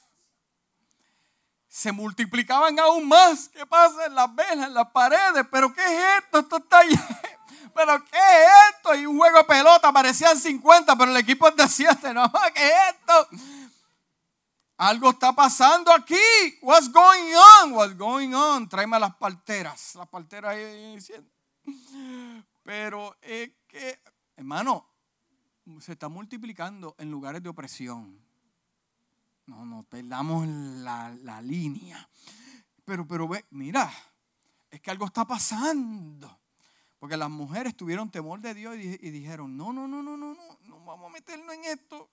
Speaker 1: se multiplicaban aún más. ¿Qué pasa en las velas, en las paredes? ¿Pero qué es esto? Esto está ¿Pero qué es esto? Y un juego de pelota, parecían 50, pero el equipo es de 7. ¿no? ¿Qué es esto? Algo está pasando aquí. What's going on? What's going on? Tráeme las parteras. Las parteras ahí diciendo. Pero es que, hermano, se está multiplicando en lugares de opresión. No, no perdamos la, la línea. Pero, pero ve, mira, es que algo está pasando. Porque las mujeres tuvieron temor de Dios y, dijeron, no, no, no, no, no, no, no vamos a meternos en esto.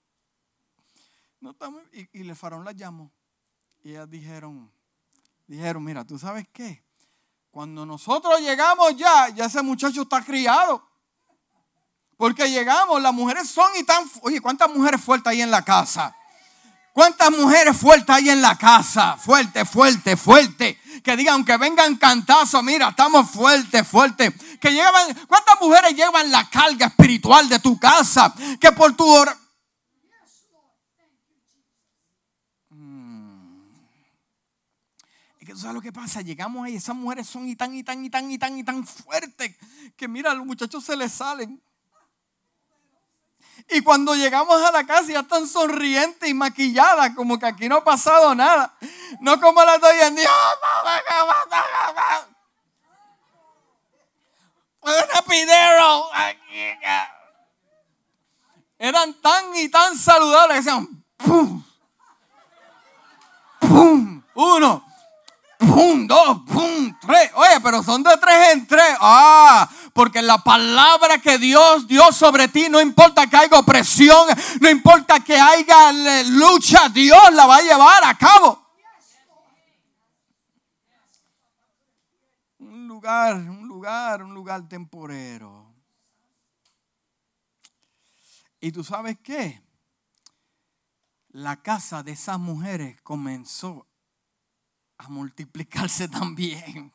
Speaker 1: No estamos, y, y el faraón las llamó. Y ellas dijeron, dijeron, mira, ¿tú sabes qué? Cuando nosotros llegamos ya, ya ese muchacho está criado. Porque llegamos, las mujeres son y tan... Oye, ¿cuántas mujeres fuertes hay en la casa? ¿Cuántas mujeres fuertes hay en la casa? Fuerte, fuerte, fuerte. Que digan, aunque vengan cantazos, mira, estamos fuertes, fuertes. Que llevan, ¿cuántas mujeres llevan la carga espiritual de tu casa? Que por tu hora. Mm. Que tú sabes lo que pasa, llegamos ahí, esas mujeres son y tan, y tan, y tan, y tan, y tan fuertes, que mira, los muchachos se les salen. Y cuando llegamos a la casa ya están sonrientes y maquilladas, como que aquí no ha pasado nada. No como las doy en día. Eran tan y tan saludables decían ¡pum! ¡pum! Uno, ¡pum! Dos, ¡pum! Tres. Oye, pero son de tres en tres. ¡Ah! Porque la palabra que Dios dio sobre ti, no importa que haya opresión, no importa que haya lucha, Dios la va a llevar a cabo. Un lugar, un lugar lugar, un lugar temporero. Y tú sabes qué? La casa de esas mujeres comenzó a multiplicarse también.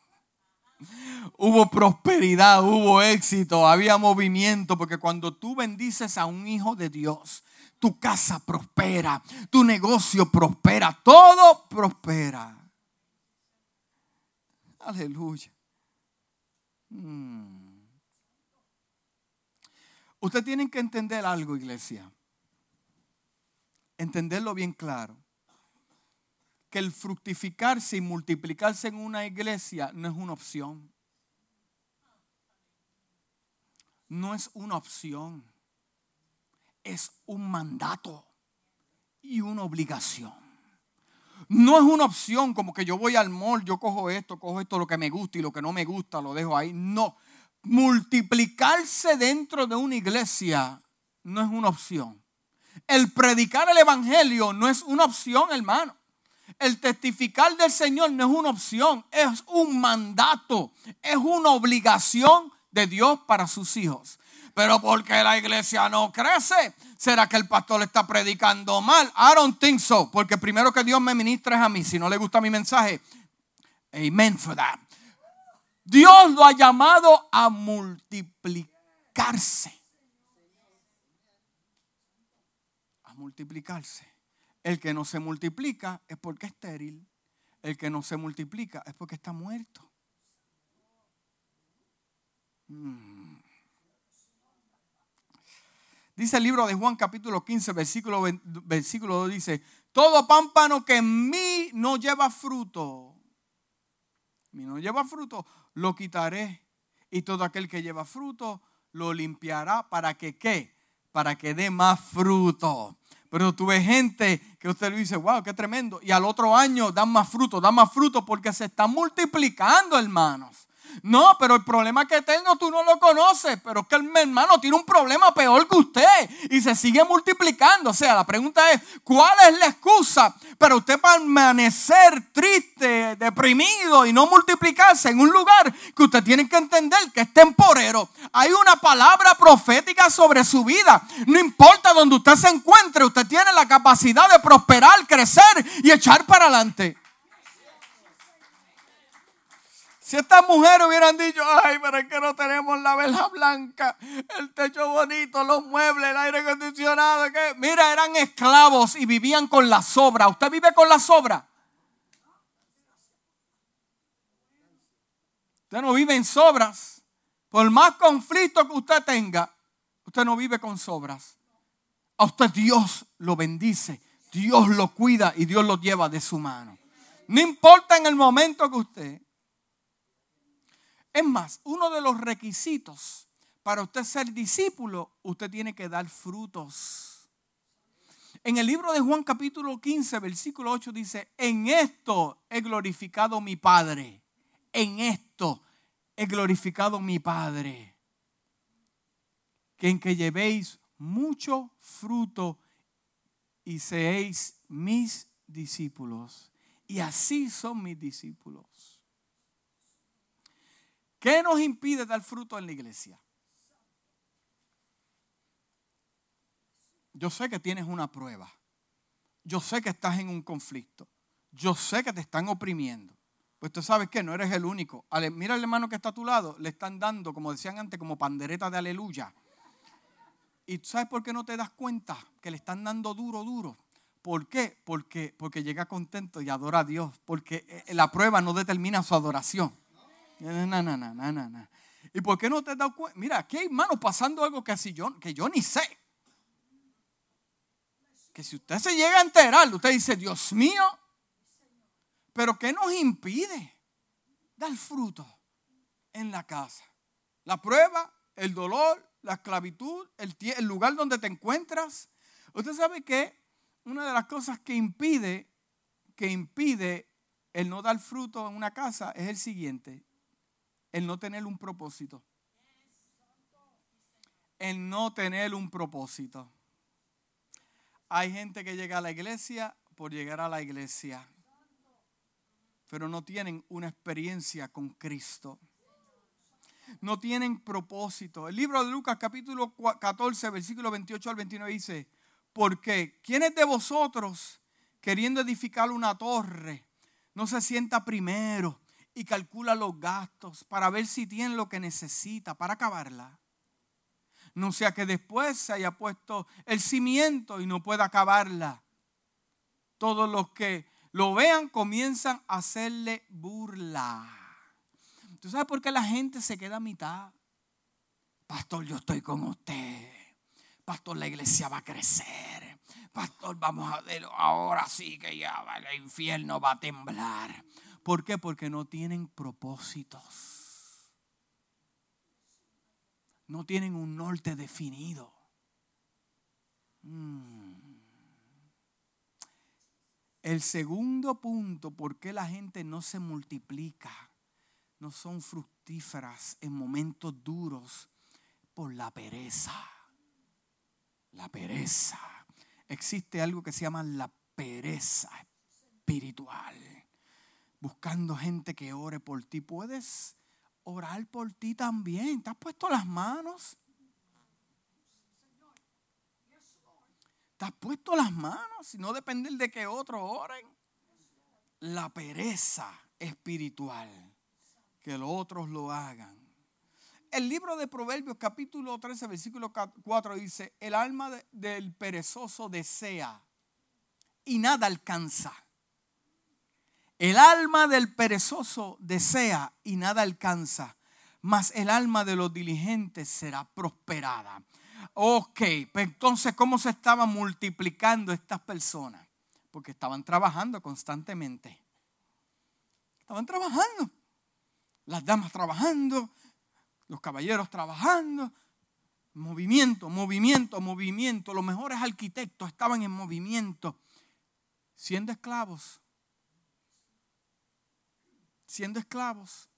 Speaker 1: Hubo prosperidad, hubo éxito, había movimiento, porque cuando tú bendices a un hijo de Dios, tu casa prospera, tu negocio prospera, todo prospera. Aleluya. Mm. Usted tienen que entender algo, iglesia. Entenderlo bien claro. Que el fructificarse y multiplicarse en una iglesia no es una opción. No es una opción. Es un mandato y una obligación. No es una opción como que yo voy al mall, yo cojo esto, cojo esto, lo que me gusta y lo que no me gusta lo dejo ahí. No, multiplicarse dentro de una iglesia no es una opción. El predicar el Evangelio no es una opción, hermano. El testificar del Señor no es una opción, es un mandato, es una obligación de Dios para sus hijos. Pero porque la iglesia no crece, ¿será que el pastor está predicando mal? I don't think so, porque primero que Dios me ministra es a mí. Si no le gusta mi mensaje, amen for that. Dios lo ha llamado a multiplicarse. A multiplicarse. El que no se multiplica es porque es estéril. El que no se multiplica es porque está muerto. Mm. Dice el libro de Juan capítulo 15, versículo, versículo 2, dice, todo pámpano que en mí no lleva fruto, mí no lleva fruto, lo quitaré. Y todo aquel que lleva fruto, lo limpiará para que qué? Para que dé más fruto. Pero tuve gente que usted le dice, wow, qué tremendo. Y al otro año dan más fruto, dan más fruto porque se están multiplicando, hermanos. No, pero el problema que tengo tú no lo conoces, pero es que el hermano tiene un problema peor que usted y se sigue multiplicando. O sea, la pregunta es, ¿cuál es la excusa para usted permanecer triste, deprimido y no multiplicarse en un lugar que usted tiene que entender que es temporero? Hay una palabra profética sobre su vida. No importa donde usted se encuentre, usted tiene la capacidad de prosperar, crecer y echar para adelante. Si estas mujeres hubieran dicho, ay, pero es que no tenemos la vela blanca, el techo bonito, los muebles, el aire acondicionado, que mira, eran esclavos y vivían con la sobra. ¿Usted vive con la sobra? Usted no vive en sobras. Por más conflicto que usted tenga, usted no vive con sobras. A usted Dios lo bendice, Dios lo cuida y Dios lo lleva de su mano. No importa en el momento que usted es más, uno de los requisitos para usted ser discípulo, usted tiene que dar frutos. En el libro de Juan capítulo 15, versículo 8 dice, en esto he glorificado mi Padre. En esto he glorificado mi Padre. Que en que llevéis mucho fruto y seáis mis discípulos. Y así son mis discípulos. ¿Qué nos impide dar fruto en la iglesia? Yo sé que tienes una prueba. Yo sé que estás en un conflicto. Yo sé que te están oprimiendo. Pues tú sabes que no eres el único. Mira al hermano que está a tu lado. Le están dando, como decían antes, como pandereta de aleluya. ¿Y sabes por qué no te das cuenta que le están dando duro, duro? ¿Por qué? Porque, porque llega contento y adora a Dios. Porque eh, la prueba no determina su adoración. No, no, no, no, no. ¿Y por qué no te has dado cuenta? Mira, aquí hay manos pasando algo que, así yo, que yo ni sé. Que si usted se llega a enterar, usted dice, Dios mío, pero ¿qué nos impide dar fruto en la casa? La prueba, el dolor, la esclavitud, el, el lugar donde te encuentras. Usted sabe que una de las cosas que impide, que impide el no dar fruto en una casa es el siguiente el no tener un propósito. El no tener un propósito. Hay gente que llega a la iglesia por llegar a la iglesia, pero no tienen una experiencia con Cristo. no tienen propósito. El libro de Lucas capítulo 14, versículo 28 al 29 dice, porque ¿quiénes de vosotros queriendo edificar una torre no se sienta primero y calcula los gastos para ver si tiene lo que necesita para acabarla? No sea que después se haya puesto el cimiento y no pueda acabarla. Todos los que lo vean comienzan a hacerle burla. ¿Tú sabes por qué la gente se queda a mitad? Pastor, yo estoy con usted. Pastor, la iglesia va a crecer. Pastor, vamos a ver, ahora sí que ya el infierno va a temblar. ¿Por qué? Porque no tienen propósitos. No tienen un norte definido. Mm. El segundo punto, ¿por qué la gente no se multiplica? No son fructíferas en momentos duros por la pereza. La pereza. Existe algo que se llama la pereza espiritual. Buscando gente que ore por ti. Puedes orar por ti también. ¿Te has puesto las manos? ¿Te has puesto las manos? Y no depender de que otros oren. La pereza espiritual. Que los otros lo hagan. El libro de Proverbios capítulo 13 versículo 4 dice, el alma del perezoso desea y nada alcanza. El alma del perezoso desea y nada alcanza, mas el alma de los diligentes será prosperada. Ok, pues entonces, ¿cómo se estaban multiplicando estas personas? Porque estaban trabajando constantemente. Estaban trabajando. Las damas trabajando, los caballeros trabajando. Movimiento, movimiento, movimiento. Los mejores arquitectos estaban en movimiento. Siendo esclavos. Siendo esclavos.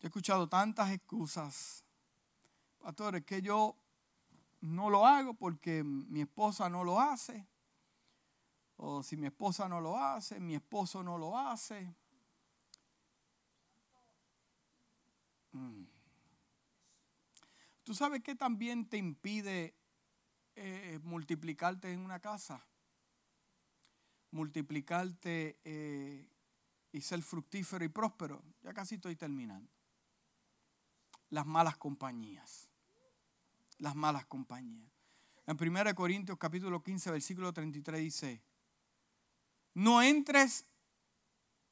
Speaker 1: he escuchado tantas excusas. Pastores, que yo no lo hago porque mi esposa no lo hace. O si mi esposa no lo hace, mi esposo no lo hace. Mm. ¿Tú sabes qué también te impide eh, multiplicarte en una casa? Multiplicarte eh, y ser fructífero y próspero. Ya casi estoy terminando las malas compañías. Las malas compañías. En 1 Corintios capítulo 15, versículo 33 dice, no entres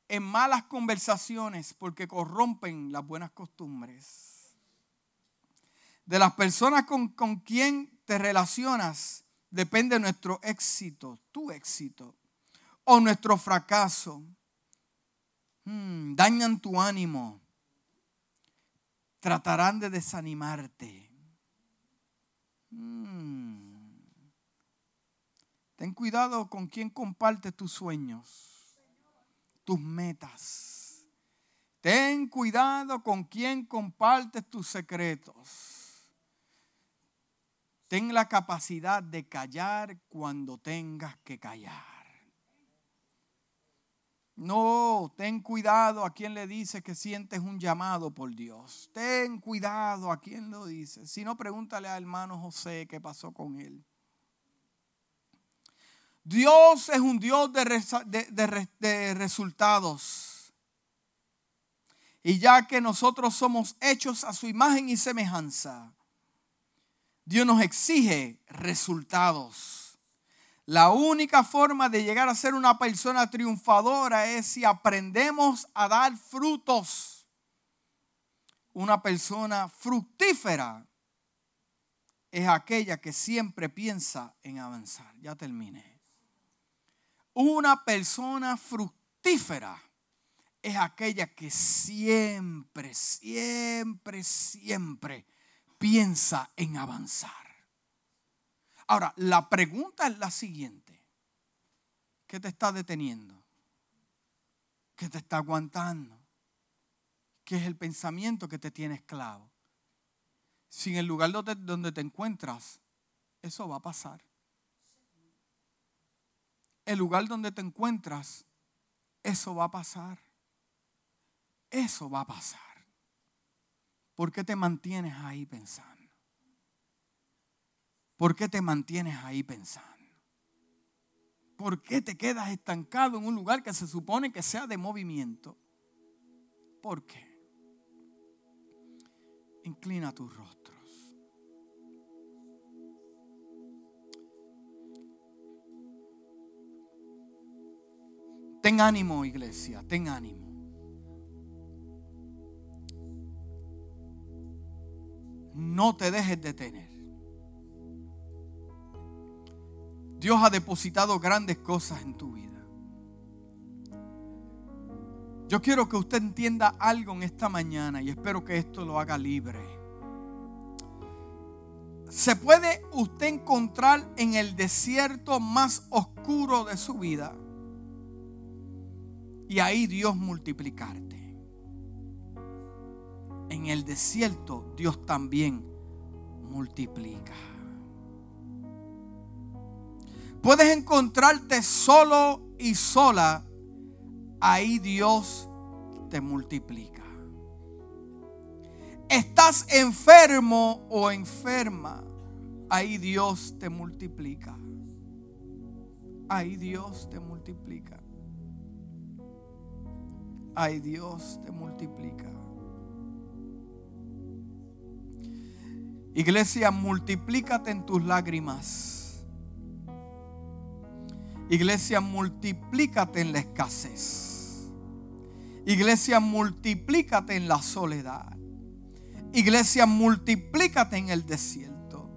Speaker 1: en malas conversaciones porque corrompen las buenas costumbres. De las personas con, con quien te relacionas depende nuestro éxito, tu éxito, o nuestro fracaso. Hmm, dañan tu ánimo, tratarán de desanimarte. Mm. Ten cuidado con quien comparte tus sueños, tus metas. Ten cuidado con quien compartes tus secretos. Ten la capacidad de callar cuando tengas que callar. No, ten cuidado a quien le dice que sientes un llamado por Dios. Ten cuidado a quien lo dice. Si no, pregúntale al hermano José qué pasó con él. Dios es un Dios de, de resultados. Y ya que nosotros somos hechos a su imagen y semejanza, Dios nos exige resultados. La única forma de llegar a ser una persona triunfadora es si aprendemos a dar frutos. Una persona fructífera es aquella que siempre piensa en avanzar. Ya terminé. Una persona fructífera es aquella que siempre, siempre, siempre piensa en avanzar. Ahora, la pregunta es la siguiente. ¿Qué te está deteniendo? ¿Qué te está aguantando? ¿Qué es el pensamiento que te tiene esclavo? Si en el lugar donde te encuentras, eso va a pasar. El lugar donde te encuentras, eso va a pasar. Eso va a pasar. ¿Por qué te mantienes ahí pensando? ¿Por qué te mantienes ahí pensando? ¿Por qué te quedas estancado en un lugar que se supone que sea de movimiento? ¿Por qué? Inclina tus rostros. Ten ánimo, iglesia, ten ánimo. No te dejes detener. Dios ha depositado grandes cosas en tu vida. Yo quiero que usted entienda algo en esta mañana y espero que esto lo haga libre. Se puede usted encontrar en el desierto más oscuro de su vida y ahí Dios multiplicarte. En el desierto Dios también multiplica. Puedes encontrarte solo y sola, ahí Dios te multiplica. Estás enfermo o enferma, ahí Dios te multiplica. Ahí Dios te multiplica. Ay Dios te multiplica. Iglesia, multiplícate en tus lágrimas. Iglesia, multiplícate en la escasez. Iglesia, multiplícate en la soledad. Iglesia, multiplícate en el desierto.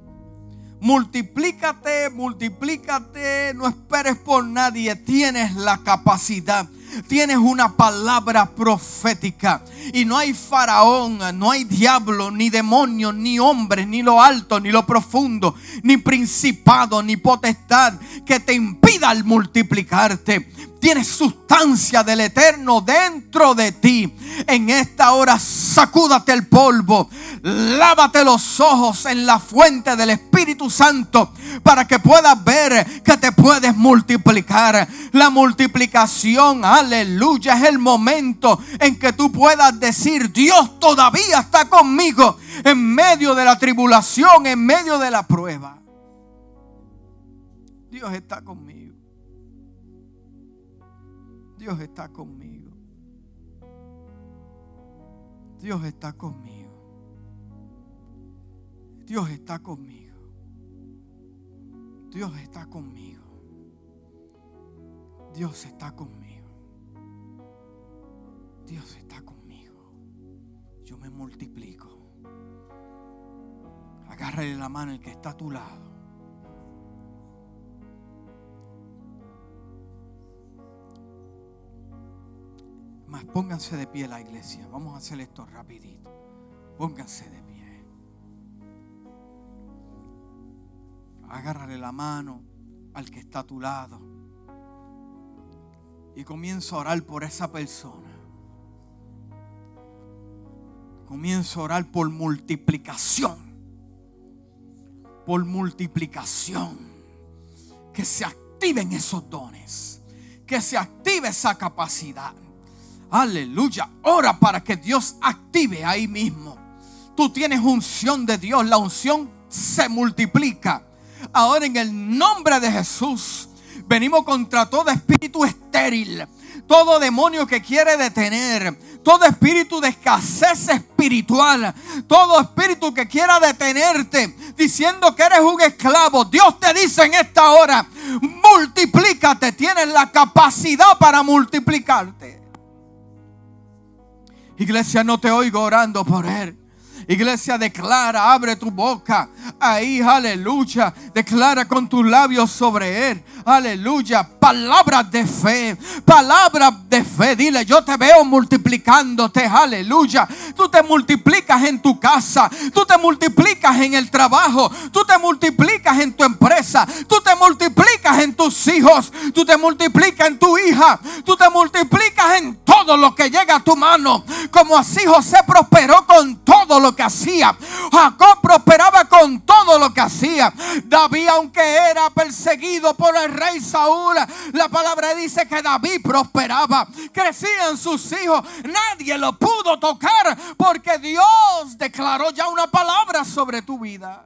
Speaker 1: Multiplícate, multiplícate. No esperes por nadie. Tienes la capacidad tienes una palabra profética. Y no hay faraón, no hay diablo, ni demonio, ni hombre, ni lo alto, ni lo profundo, ni principado, ni potestad que te impida al multiplicarte tienes sustancia del eterno dentro de ti. En esta hora sacúdate el polvo, lávate los ojos en la fuente del Espíritu Santo para que puedas ver que te puedes multiplicar. La multiplicación, aleluya, es el momento en que tú puedas decir, Dios todavía está conmigo en medio de la tribulación, en medio de la prueba. Dios está conmigo. Dios está conmigo. Dios está conmigo. Dios está conmigo. Dios está conmigo. Dios está conmigo. Dios está conmigo. Yo me multiplico. Agárrale la mano el que está a tu lado. Pónganse de pie la iglesia. Vamos a hacer esto rapidito. Pónganse de pie. Agárrale la mano al que está a tu lado. Y comienza a orar por esa persona. Comienza a orar por multiplicación. Por multiplicación. Que se activen esos dones. Que se active esa capacidad Aleluya. Ora para que Dios active ahí mismo. Tú tienes unción de Dios. La unción se multiplica. Ahora en el nombre de Jesús venimos contra todo espíritu estéril. Todo demonio que quiere detener, todo espíritu de escasez espiritual, todo espíritu que quiera detenerte, diciendo que eres un esclavo. Dios te dice en esta hora, multiplícate, tienes la capacidad para multiplicarte. Iglesia, no te oigo orando por él. Iglesia, declara, abre tu boca. Ahí, aleluya. Declara con tus labios sobre él. Aleluya. Palabras de fe. Palabras de fe. Dile, yo te veo multiplicándote. Aleluya. tú te multiplicas en tu casa, tú te multiplicas en el trabajo, tú te multiplicas en tu empresa, tú te multiplicas en tus hijos, tú te multiplicas en tu hija, tú te multiplicas en todo lo que llega a tu mano. Como así José prosperó con todo lo que hacía. Jacob prosperaba con todo lo que hacía. David, aunque era perseguido por el rey Saúl, la palabra dice que David prosperaba. Crecían sus hijos. Nadie lo pudo tocar porque Dios declaró ya una palabra sobre tu vida.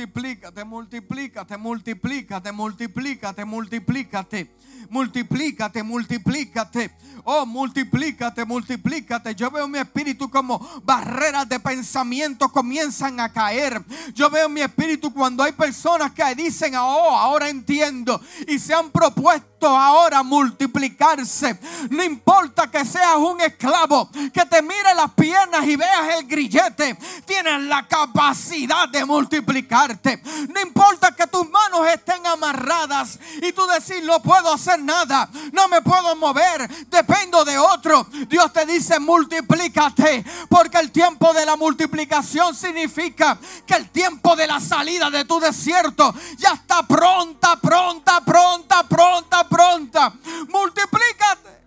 Speaker 1: multiplícate, multiplícate, multiplícate, multiplícate, multiplícate, multiplícate, multiplícate. Oh, multiplícate, multiplícate. Yo veo mi espíritu como barreras de pensamiento comienzan a caer. Yo veo mi espíritu cuando hay personas que dicen, oh, ahora entiendo. Y se han propuesto ahora multiplicarse. No importa que seas un esclavo, que te mire las piernas y veas el grillete. Tienes la capacidad de multiplicar no importa que tus manos estén amarradas y tú decir, no puedo hacer nada, no me puedo mover, dependo de otro. Dios te dice, multiplícate, porque el tiempo de la multiplicación significa que el tiempo de la salida de tu desierto ya está pronta, pronta, pronta, pronta, pronta. Multiplícate.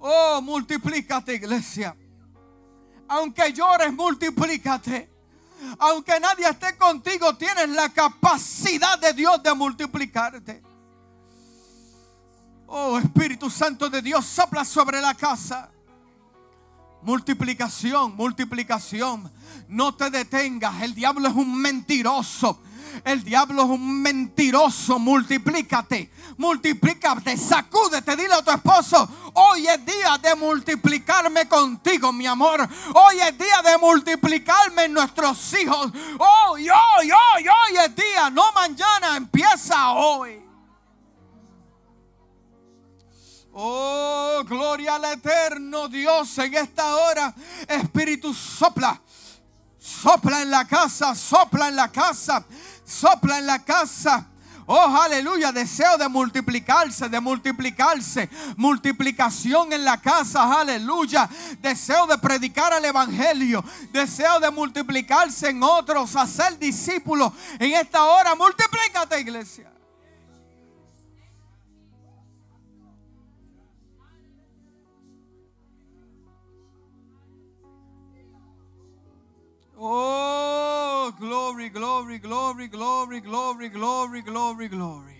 Speaker 1: Oh, multiplícate, iglesia. Aunque llores, multiplícate. Aunque nadie esté contigo, tienes la capacidad de Dios de multiplicarte. Oh Espíritu Santo de Dios, sopla sobre la casa. Multiplicación, multiplicación. No te detengas. El diablo es un mentiroso. El diablo es un mentiroso. Multiplícate, multiplícate, sacúdete. Dile a tu esposo: Hoy es día de multiplicarme contigo, mi amor. Hoy es día de multiplicarme en nuestros hijos. Hoy, hoy, hoy, hoy es día. No mañana, empieza hoy. Oh, gloria al eterno Dios en esta hora. Espíritu sopla. Sopla en la casa, sopla en la casa sopla en la casa. Oh, aleluya, deseo de multiplicarse, de multiplicarse, multiplicación en la casa, aleluya. Deseo de predicar el Evangelio, deseo de multiplicarse en otros, hacer discípulos. En esta hora, multiplícate, iglesia. Oh, glory, glory, glory, glory, glory, glory, glory, glory.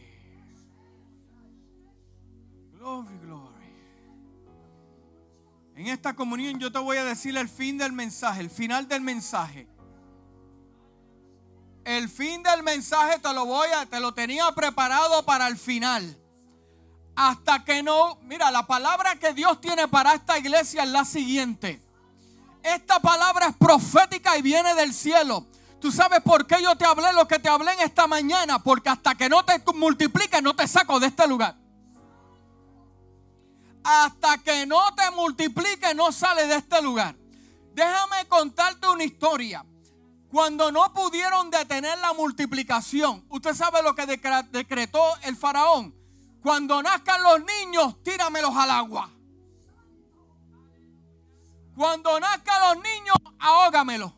Speaker 1: Glory, glory. En esta comunión yo te voy a decir el fin del mensaje, el final del mensaje. El fin del mensaje te lo voy a, te lo tenía preparado para el final. Hasta que no, mira, la palabra que Dios tiene para esta iglesia es la siguiente. Esta palabra es profética y viene del cielo. ¿Tú sabes por qué yo te hablé lo que te hablé en esta mañana? Porque hasta que no te multipliques no te saco de este lugar. Hasta que no te multipliques no sales de este lugar. Déjame contarte una historia. Cuando no pudieron detener la multiplicación, usted sabe lo que decretó el faraón. Cuando nazcan los niños, tíramelos al agua. Cuando nazcan los niños, ahógamelo.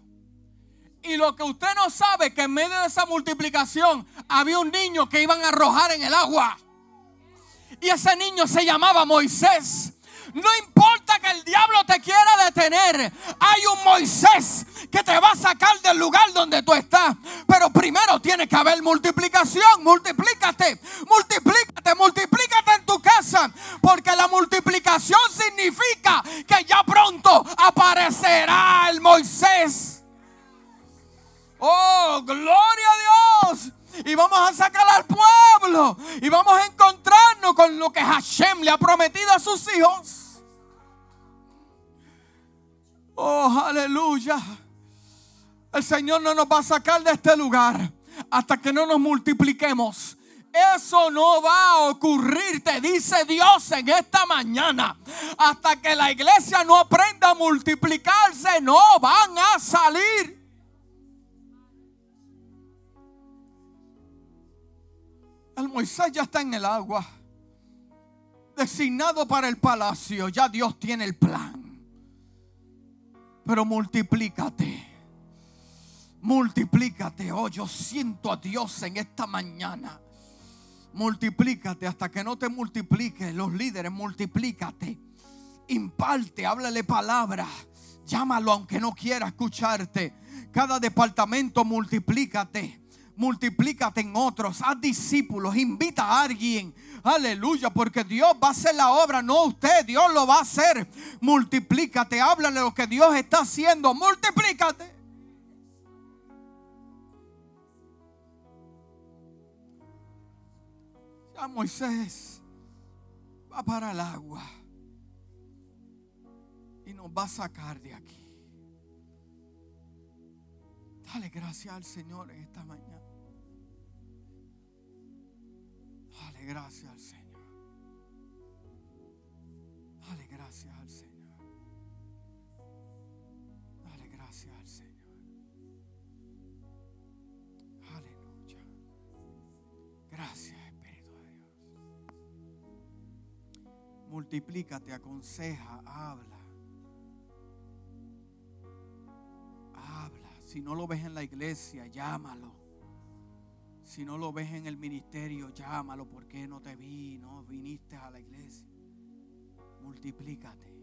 Speaker 1: Y lo que usted no sabe que en medio de esa multiplicación había un niño que iban a arrojar en el agua. Y ese niño se llamaba Moisés. No importa que el diablo te quiera detener. Hay un Moisés que te va a sacar del lugar donde tú estás. Pero primero tiene que haber multiplicación. Multiplícate, multiplícate, multiplícate en tu casa. Porque la multiplicación significa que ya pronto aparecerá el Moisés. Oh, gloria a Dios y vamos a sacar al pueblo y vamos a encontrarnos con lo que Hashem le ha prometido a sus hijos. Oh, aleluya. El Señor no nos va a sacar de este lugar hasta que no nos multipliquemos. Eso no va a ocurrir, te dice Dios en esta mañana. Hasta que la iglesia no aprenda a multiplicarse, no van a salir. Moisés ya está en el agua. Designado para el palacio. Ya Dios tiene el plan. Pero multiplícate. Multiplícate. Oh, yo siento a Dios en esta mañana. Multiplícate hasta que no te multiplique. Los líderes, multiplícate. Imparte, háblale palabra. Llámalo aunque no quiera escucharte. Cada departamento, multiplícate multiplícate en otros, haz discípulos, invita a alguien. Aleluya, porque Dios va a hacer la obra, no usted, Dios lo va a hacer. Multiplícate, háblale lo que Dios está haciendo, multiplícate. Ya Moisés va para el agua y nos va a sacar de aquí. Dale gracias al Señor en esta mañana. Gracias al Señor. Dale gracias al Señor. Dale gracias al Señor. Aleluya. Gracias, Espíritu de Dios. Multiplícate, aconseja, habla. Habla. Si no lo ves en la iglesia, llámalo. Si no lo ves en el ministerio, llámalo. porque no te vi? No viniste a la iglesia. Multiplícate.